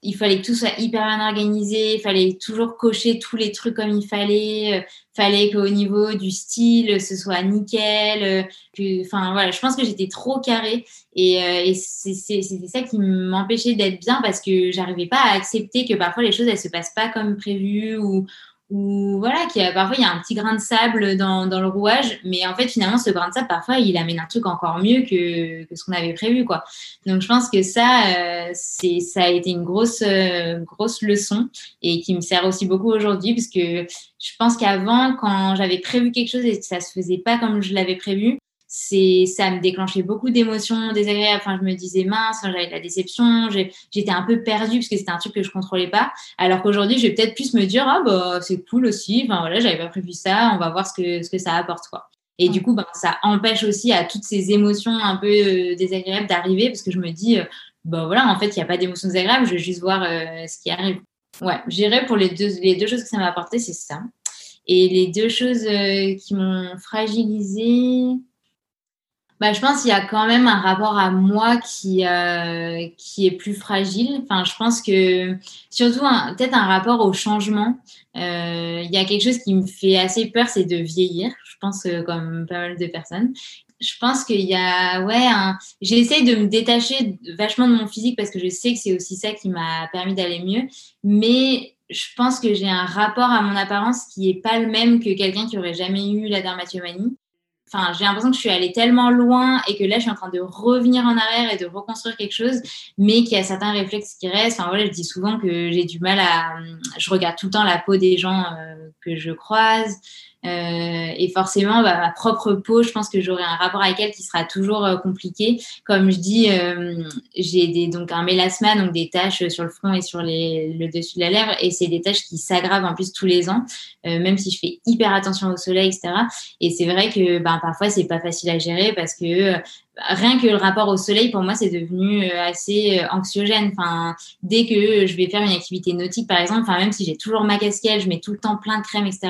il fallait que tout soit hyper bien organisé, il fallait toujours cocher tous les trucs comme il fallait, euh, fallait qu'au niveau du style, ce soit nickel. Euh, enfin voilà, je pense que j'étais trop carrée et, euh, et c'était ça qui m'empêchait d'être bien parce que j'arrivais pas à accepter que parfois les choses elles se passent pas comme prévu ou, ou voilà, qui a, parfois il y a un petit grain de sable dans, dans, le rouage, mais en fait finalement ce grain de sable parfois il amène un truc encore mieux que, que ce qu'on avait prévu quoi. Donc je pense que ça euh, c'est ça a été une grosse euh, grosse leçon et qui me sert aussi beaucoup aujourd'hui parce que je pense qu'avant quand j'avais prévu quelque chose et que ça se faisait pas comme je l'avais prévu, c'est ça me déclenchait beaucoup d'émotions désagréables. Enfin, je me disais mince, j'avais de la déception, j'étais un peu perdue parce que c'était un truc que je contrôlais pas. Alors qu'aujourd'hui, je vais peut-être plus me dire ah bah c'est cool aussi. Enfin voilà, j'avais pas prévu ça. On va voir ce que ce que ça apporte quoi. Et du coup, ben, ça empêche aussi à toutes ces émotions un peu euh, désagréables d'arriver parce que je me dis, euh, bah voilà, en fait, il n'y a pas d'émotions désagréables, je vais juste voir euh, ce qui arrive. Ouais, j'irai pour les deux, les deux choses que ça m'a apporté, c'est ça. Et les deux choses qui m'ont fragilisé, bah, je pense qu'il y a quand même un rapport à moi qui, euh, qui est plus fragile. Enfin, je pense que surtout peut-être un rapport au changement. Euh, il y a quelque chose qui me fait assez peur, c'est de vieillir. Je pense euh, comme pas mal de personnes. Je pense qu'il y a, ouais, un... j'essaie de me détacher vachement de mon physique parce que je sais que c'est aussi ça qui m'a permis d'aller mieux. Mais je pense que j'ai un rapport à mon apparence qui est pas le même que quelqu'un qui aurait jamais eu la dermatillomanie enfin, j'ai l'impression que je suis allée tellement loin et que là, je suis en train de revenir en arrière et de reconstruire quelque chose, mais qu'il y a certains réflexes qui restent. Enfin, voilà, je dis souvent que j'ai du mal à. Je regarde tout le temps la peau des gens euh, que je croise. Euh, et forcément, bah, ma propre peau, je pense que j'aurai un rapport avec elle qui sera toujours euh, compliqué. Comme je dis, euh, j'ai donc un mélasma, donc des taches sur le front et sur les, le dessus de la lèvre, et c'est des taches qui s'aggravent en plus tous les ans, même si je fais hyper attention au soleil, etc. Et c'est vrai que ben, parfois, c'est pas facile à gérer parce que rien que le rapport au soleil, pour moi, c'est devenu assez anxiogène. Enfin, dès que je vais faire une activité nautique, par exemple, enfin, même si j'ai toujours ma casquette, je mets tout le temps plein de crème, etc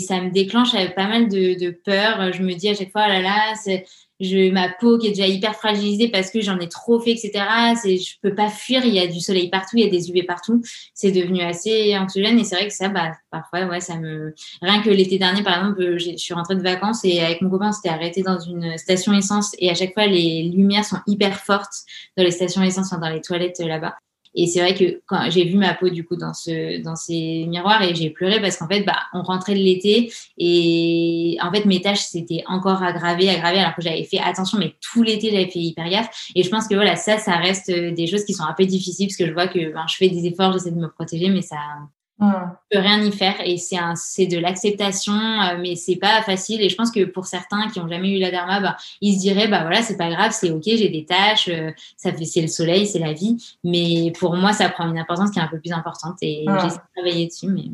ça me déclenche avec pas mal de, de, peur. Je me dis à chaque fois, oh là là, c'est je, ma peau qui est déjà hyper fragilisée parce que j'en ai trop fait, etc. C'est, je peux pas fuir. Il y a du soleil partout, il y a des UV partout. C'est devenu assez anxiogène et c'est vrai que ça, bah, parfois, ouais, ça me. Rien que l'été dernier, par exemple, je suis rentrée de vacances et avec mon copain, on s'était arrêté dans une station essence et à chaque fois, les lumières sont hyper fortes dans les stations essence, dans les toilettes là-bas. Et c'est vrai que quand j'ai vu ma peau du coup dans ce dans ces miroirs et j'ai pleuré parce qu'en fait bah on rentrait de l'été et en fait mes tâches s'étaient encore aggravées aggravées alors que j'avais fait attention mais tout l'été j'avais fait hyper gaffe. Et je pense que voilà ça ça reste des choses qui sont un peu difficiles parce que je vois que ben, je fais des efforts j'essaie de me protéger mais ça ne peut rien y faire et c'est c'est de l'acceptation euh, mais c'est pas facile. Et je pense que pour certains qui ont jamais eu la derma bah, ils se diraient bah voilà c'est pas grave c'est ok j'ai des tâches euh, ça fait c'est le soleil c'est la vie. Mais pour moi ça prend une importance qui est un peu plus importante et j'essaie de travailler dessus mais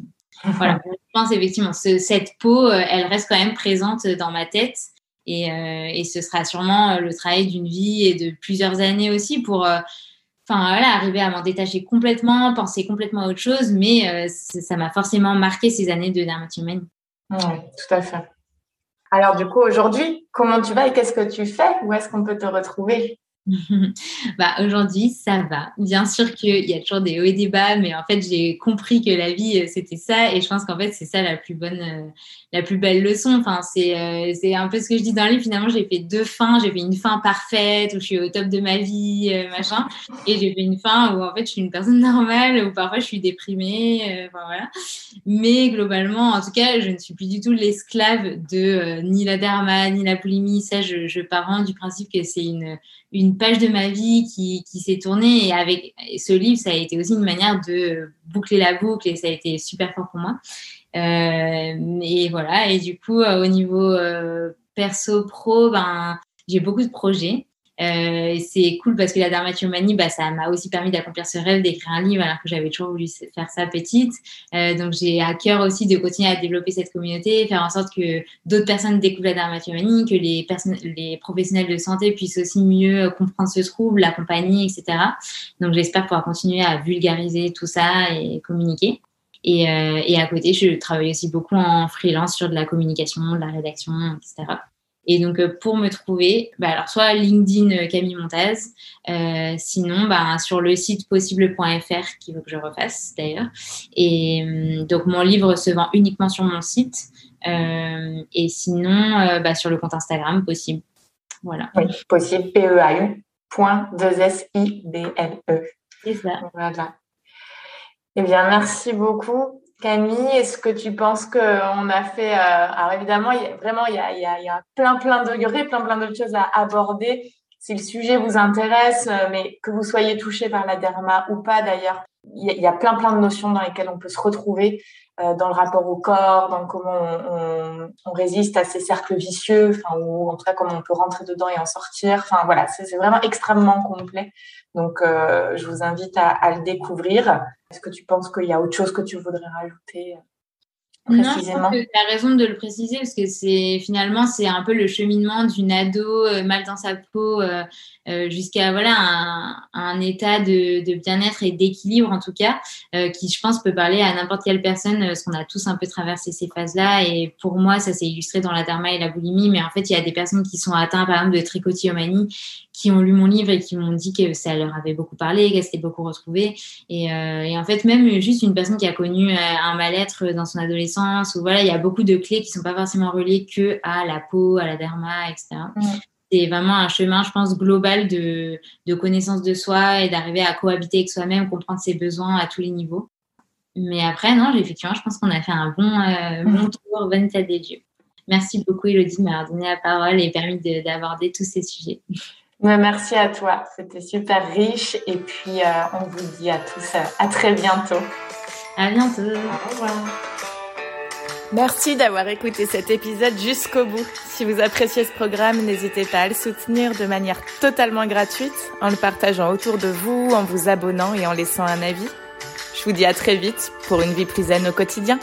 voilà, <laughs> je pense effectivement, cette peau, elle reste quand même présente dans ma tête. Et, et ce sera sûrement le travail d'une vie et de plusieurs années aussi pour enfin voilà, arriver à m'en détacher complètement, penser complètement à autre chose, mais ça m'a forcément marqué ces années de dermatomanie. Oui, tout à fait. Alors du coup, aujourd'hui, comment tu vas et qu'est-ce que tu fais? Où est-ce qu'on peut te retrouver? <laughs> bah, aujourd'hui, ça va. Bien sûr qu'il y a toujours des hauts et des bas, mais en fait, j'ai compris que la vie, euh, c'était ça. Et je pense qu'en fait, c'est ça la plus bonne, euh, la plus belle leçon. Enfin, c'est, euh, c'est un peu ce que je dis dans le livre. Finalement, j'ai fait deux fins. J'ai fait une fin parfaite où je suis au top de ma vie, machin. Et j'ai fait une fin où en fait, je suis une personne <laughs> normale, où parfois je suis déprimée. enfin, voilà. Mais globalement, en tout cas, je ne suis plus du tout l'esclave de ni la derma, ni la boulimie. Ça, je, pars du principe que c'est une page de ma vie qui, s'est tournée. Et avec ce livre, ça a été aussi une manière de boucler la boucle et ça a été super fort pour moi. Euh, et voilà. Et du coup, euh, au niveau euh, perso pro, ben, j'ai beaucoup de projets. Euh, c'est cool parce que la dermatomanie, bah, ça m'a aussi permis d'accomplir ce rêve d'écrire un livre alors que j'avais toujours voulu faire ça petite. Euh, donc j'ai à cœur aussi de continuer à développer cette communauté, faire en sorte que d'autres personnes découvrent la dermatomanie, que les, les professionnels de santé puissent aussi mieux comprendre ce trouble, l'accompagner, etc. Donc j'espère pouvoir continuer à vulgariser tout ça et communiquer. Et, euh, et à côté, je travaille aussi beaucoup en freelance sur de la communication, de la rédaction, etc. Et donc, euh, pour me trouver, bah, alors soit LinkedIn euh, Camille Montaz, euh, sinon bah, sur le site possible.fr qu'il faut que je refasse d'ailleurs. Et donc, mon livre se vend uniquement sur mon site. et sinon, bah, sur le compte Instagram, possible. Voilà. Oui, possible, P-E-A-U, point, 2-S-I-B-L-E. C'est ça. Voilà. Eh bien, merci beaucoup. Camille, est-ce que tu penses qu'on a fait... Euh, alors évidemment, y a, vraiment, il y a, plein, plein de... plein, plein d'autres choses à aborder. Si le sujet vous intéresse, euh, mais que vous soyez touché par la derma ou pas d'ailleurs, il y, a, plein, plein de notions dans lesquelles on peut se retrouver euh, dans le rapport au corps, dans comment on, on, résiste à ces cercles vicieux, enfin, ou en tout cas comment on peut rentrer dedans et en sortir. Enfin voilà, c'est vraiment extrêmement complet. Donc, euh, je vous invite à, le découvrir. Est-ce que tu penses qu'il y a autre chose que tu voudrais rajouter précisément Non, tu as raison de le préciser parce que c'est finalement c'est un peu le cheminement d'une ado euh, mal dans sa peau euh, jusqu'à voilà un, état de, bien-être et d'équilibre en tout cas qui je pense peut parler à n'importe quelle personne parce qu'on a tous un peu traversé ces phases-là et pour moi ça s'est illustré dans la derma et la boulimie mais en fait il y a des personnes qui sont atteintes par exemple de trichotillomanie qui ont lu mon livre et qui m'ont dit que ça leur avait beaucoup parlé, qu'elles s'étaient beaucoup retrouvées. Et, euh, et, en fait, même juste une personne qui a connu euh, un mal-être dans son adolescence, ou voilà, il y a beaucoup de clés qui sont pas forcément reliées que à la peau, à la derma, etc. C'est vraiment un chemin, je pense, global de, de connaissance de soi et d'arriver à cohabiter avec soi-même, comprendre ses besoins à tous les niveaux. Mais après, non, effectivement, je pense qu'on a fait un bon, euh, bon tour, bonne tête des dieux. Merci beaucoup, Elodie, de m'avoir donné la parole et permis d'aborder tous ces sujets. <laughs> Merci à toi, c'était super riche et puis euh, on vous dit à tous euh, à très bientôt. À bientôt. Au revoir. Merci d'avoir écouté cet épisode jusqu'au bout. Si vous appréciez ce programme, n'hésitez pas à le soutenir de manière totalement gratuite en le partageant autour de vous, en vous abonnant et en laissant un avis. Je vous dis à très vite pour une vie plus zen au quotidien.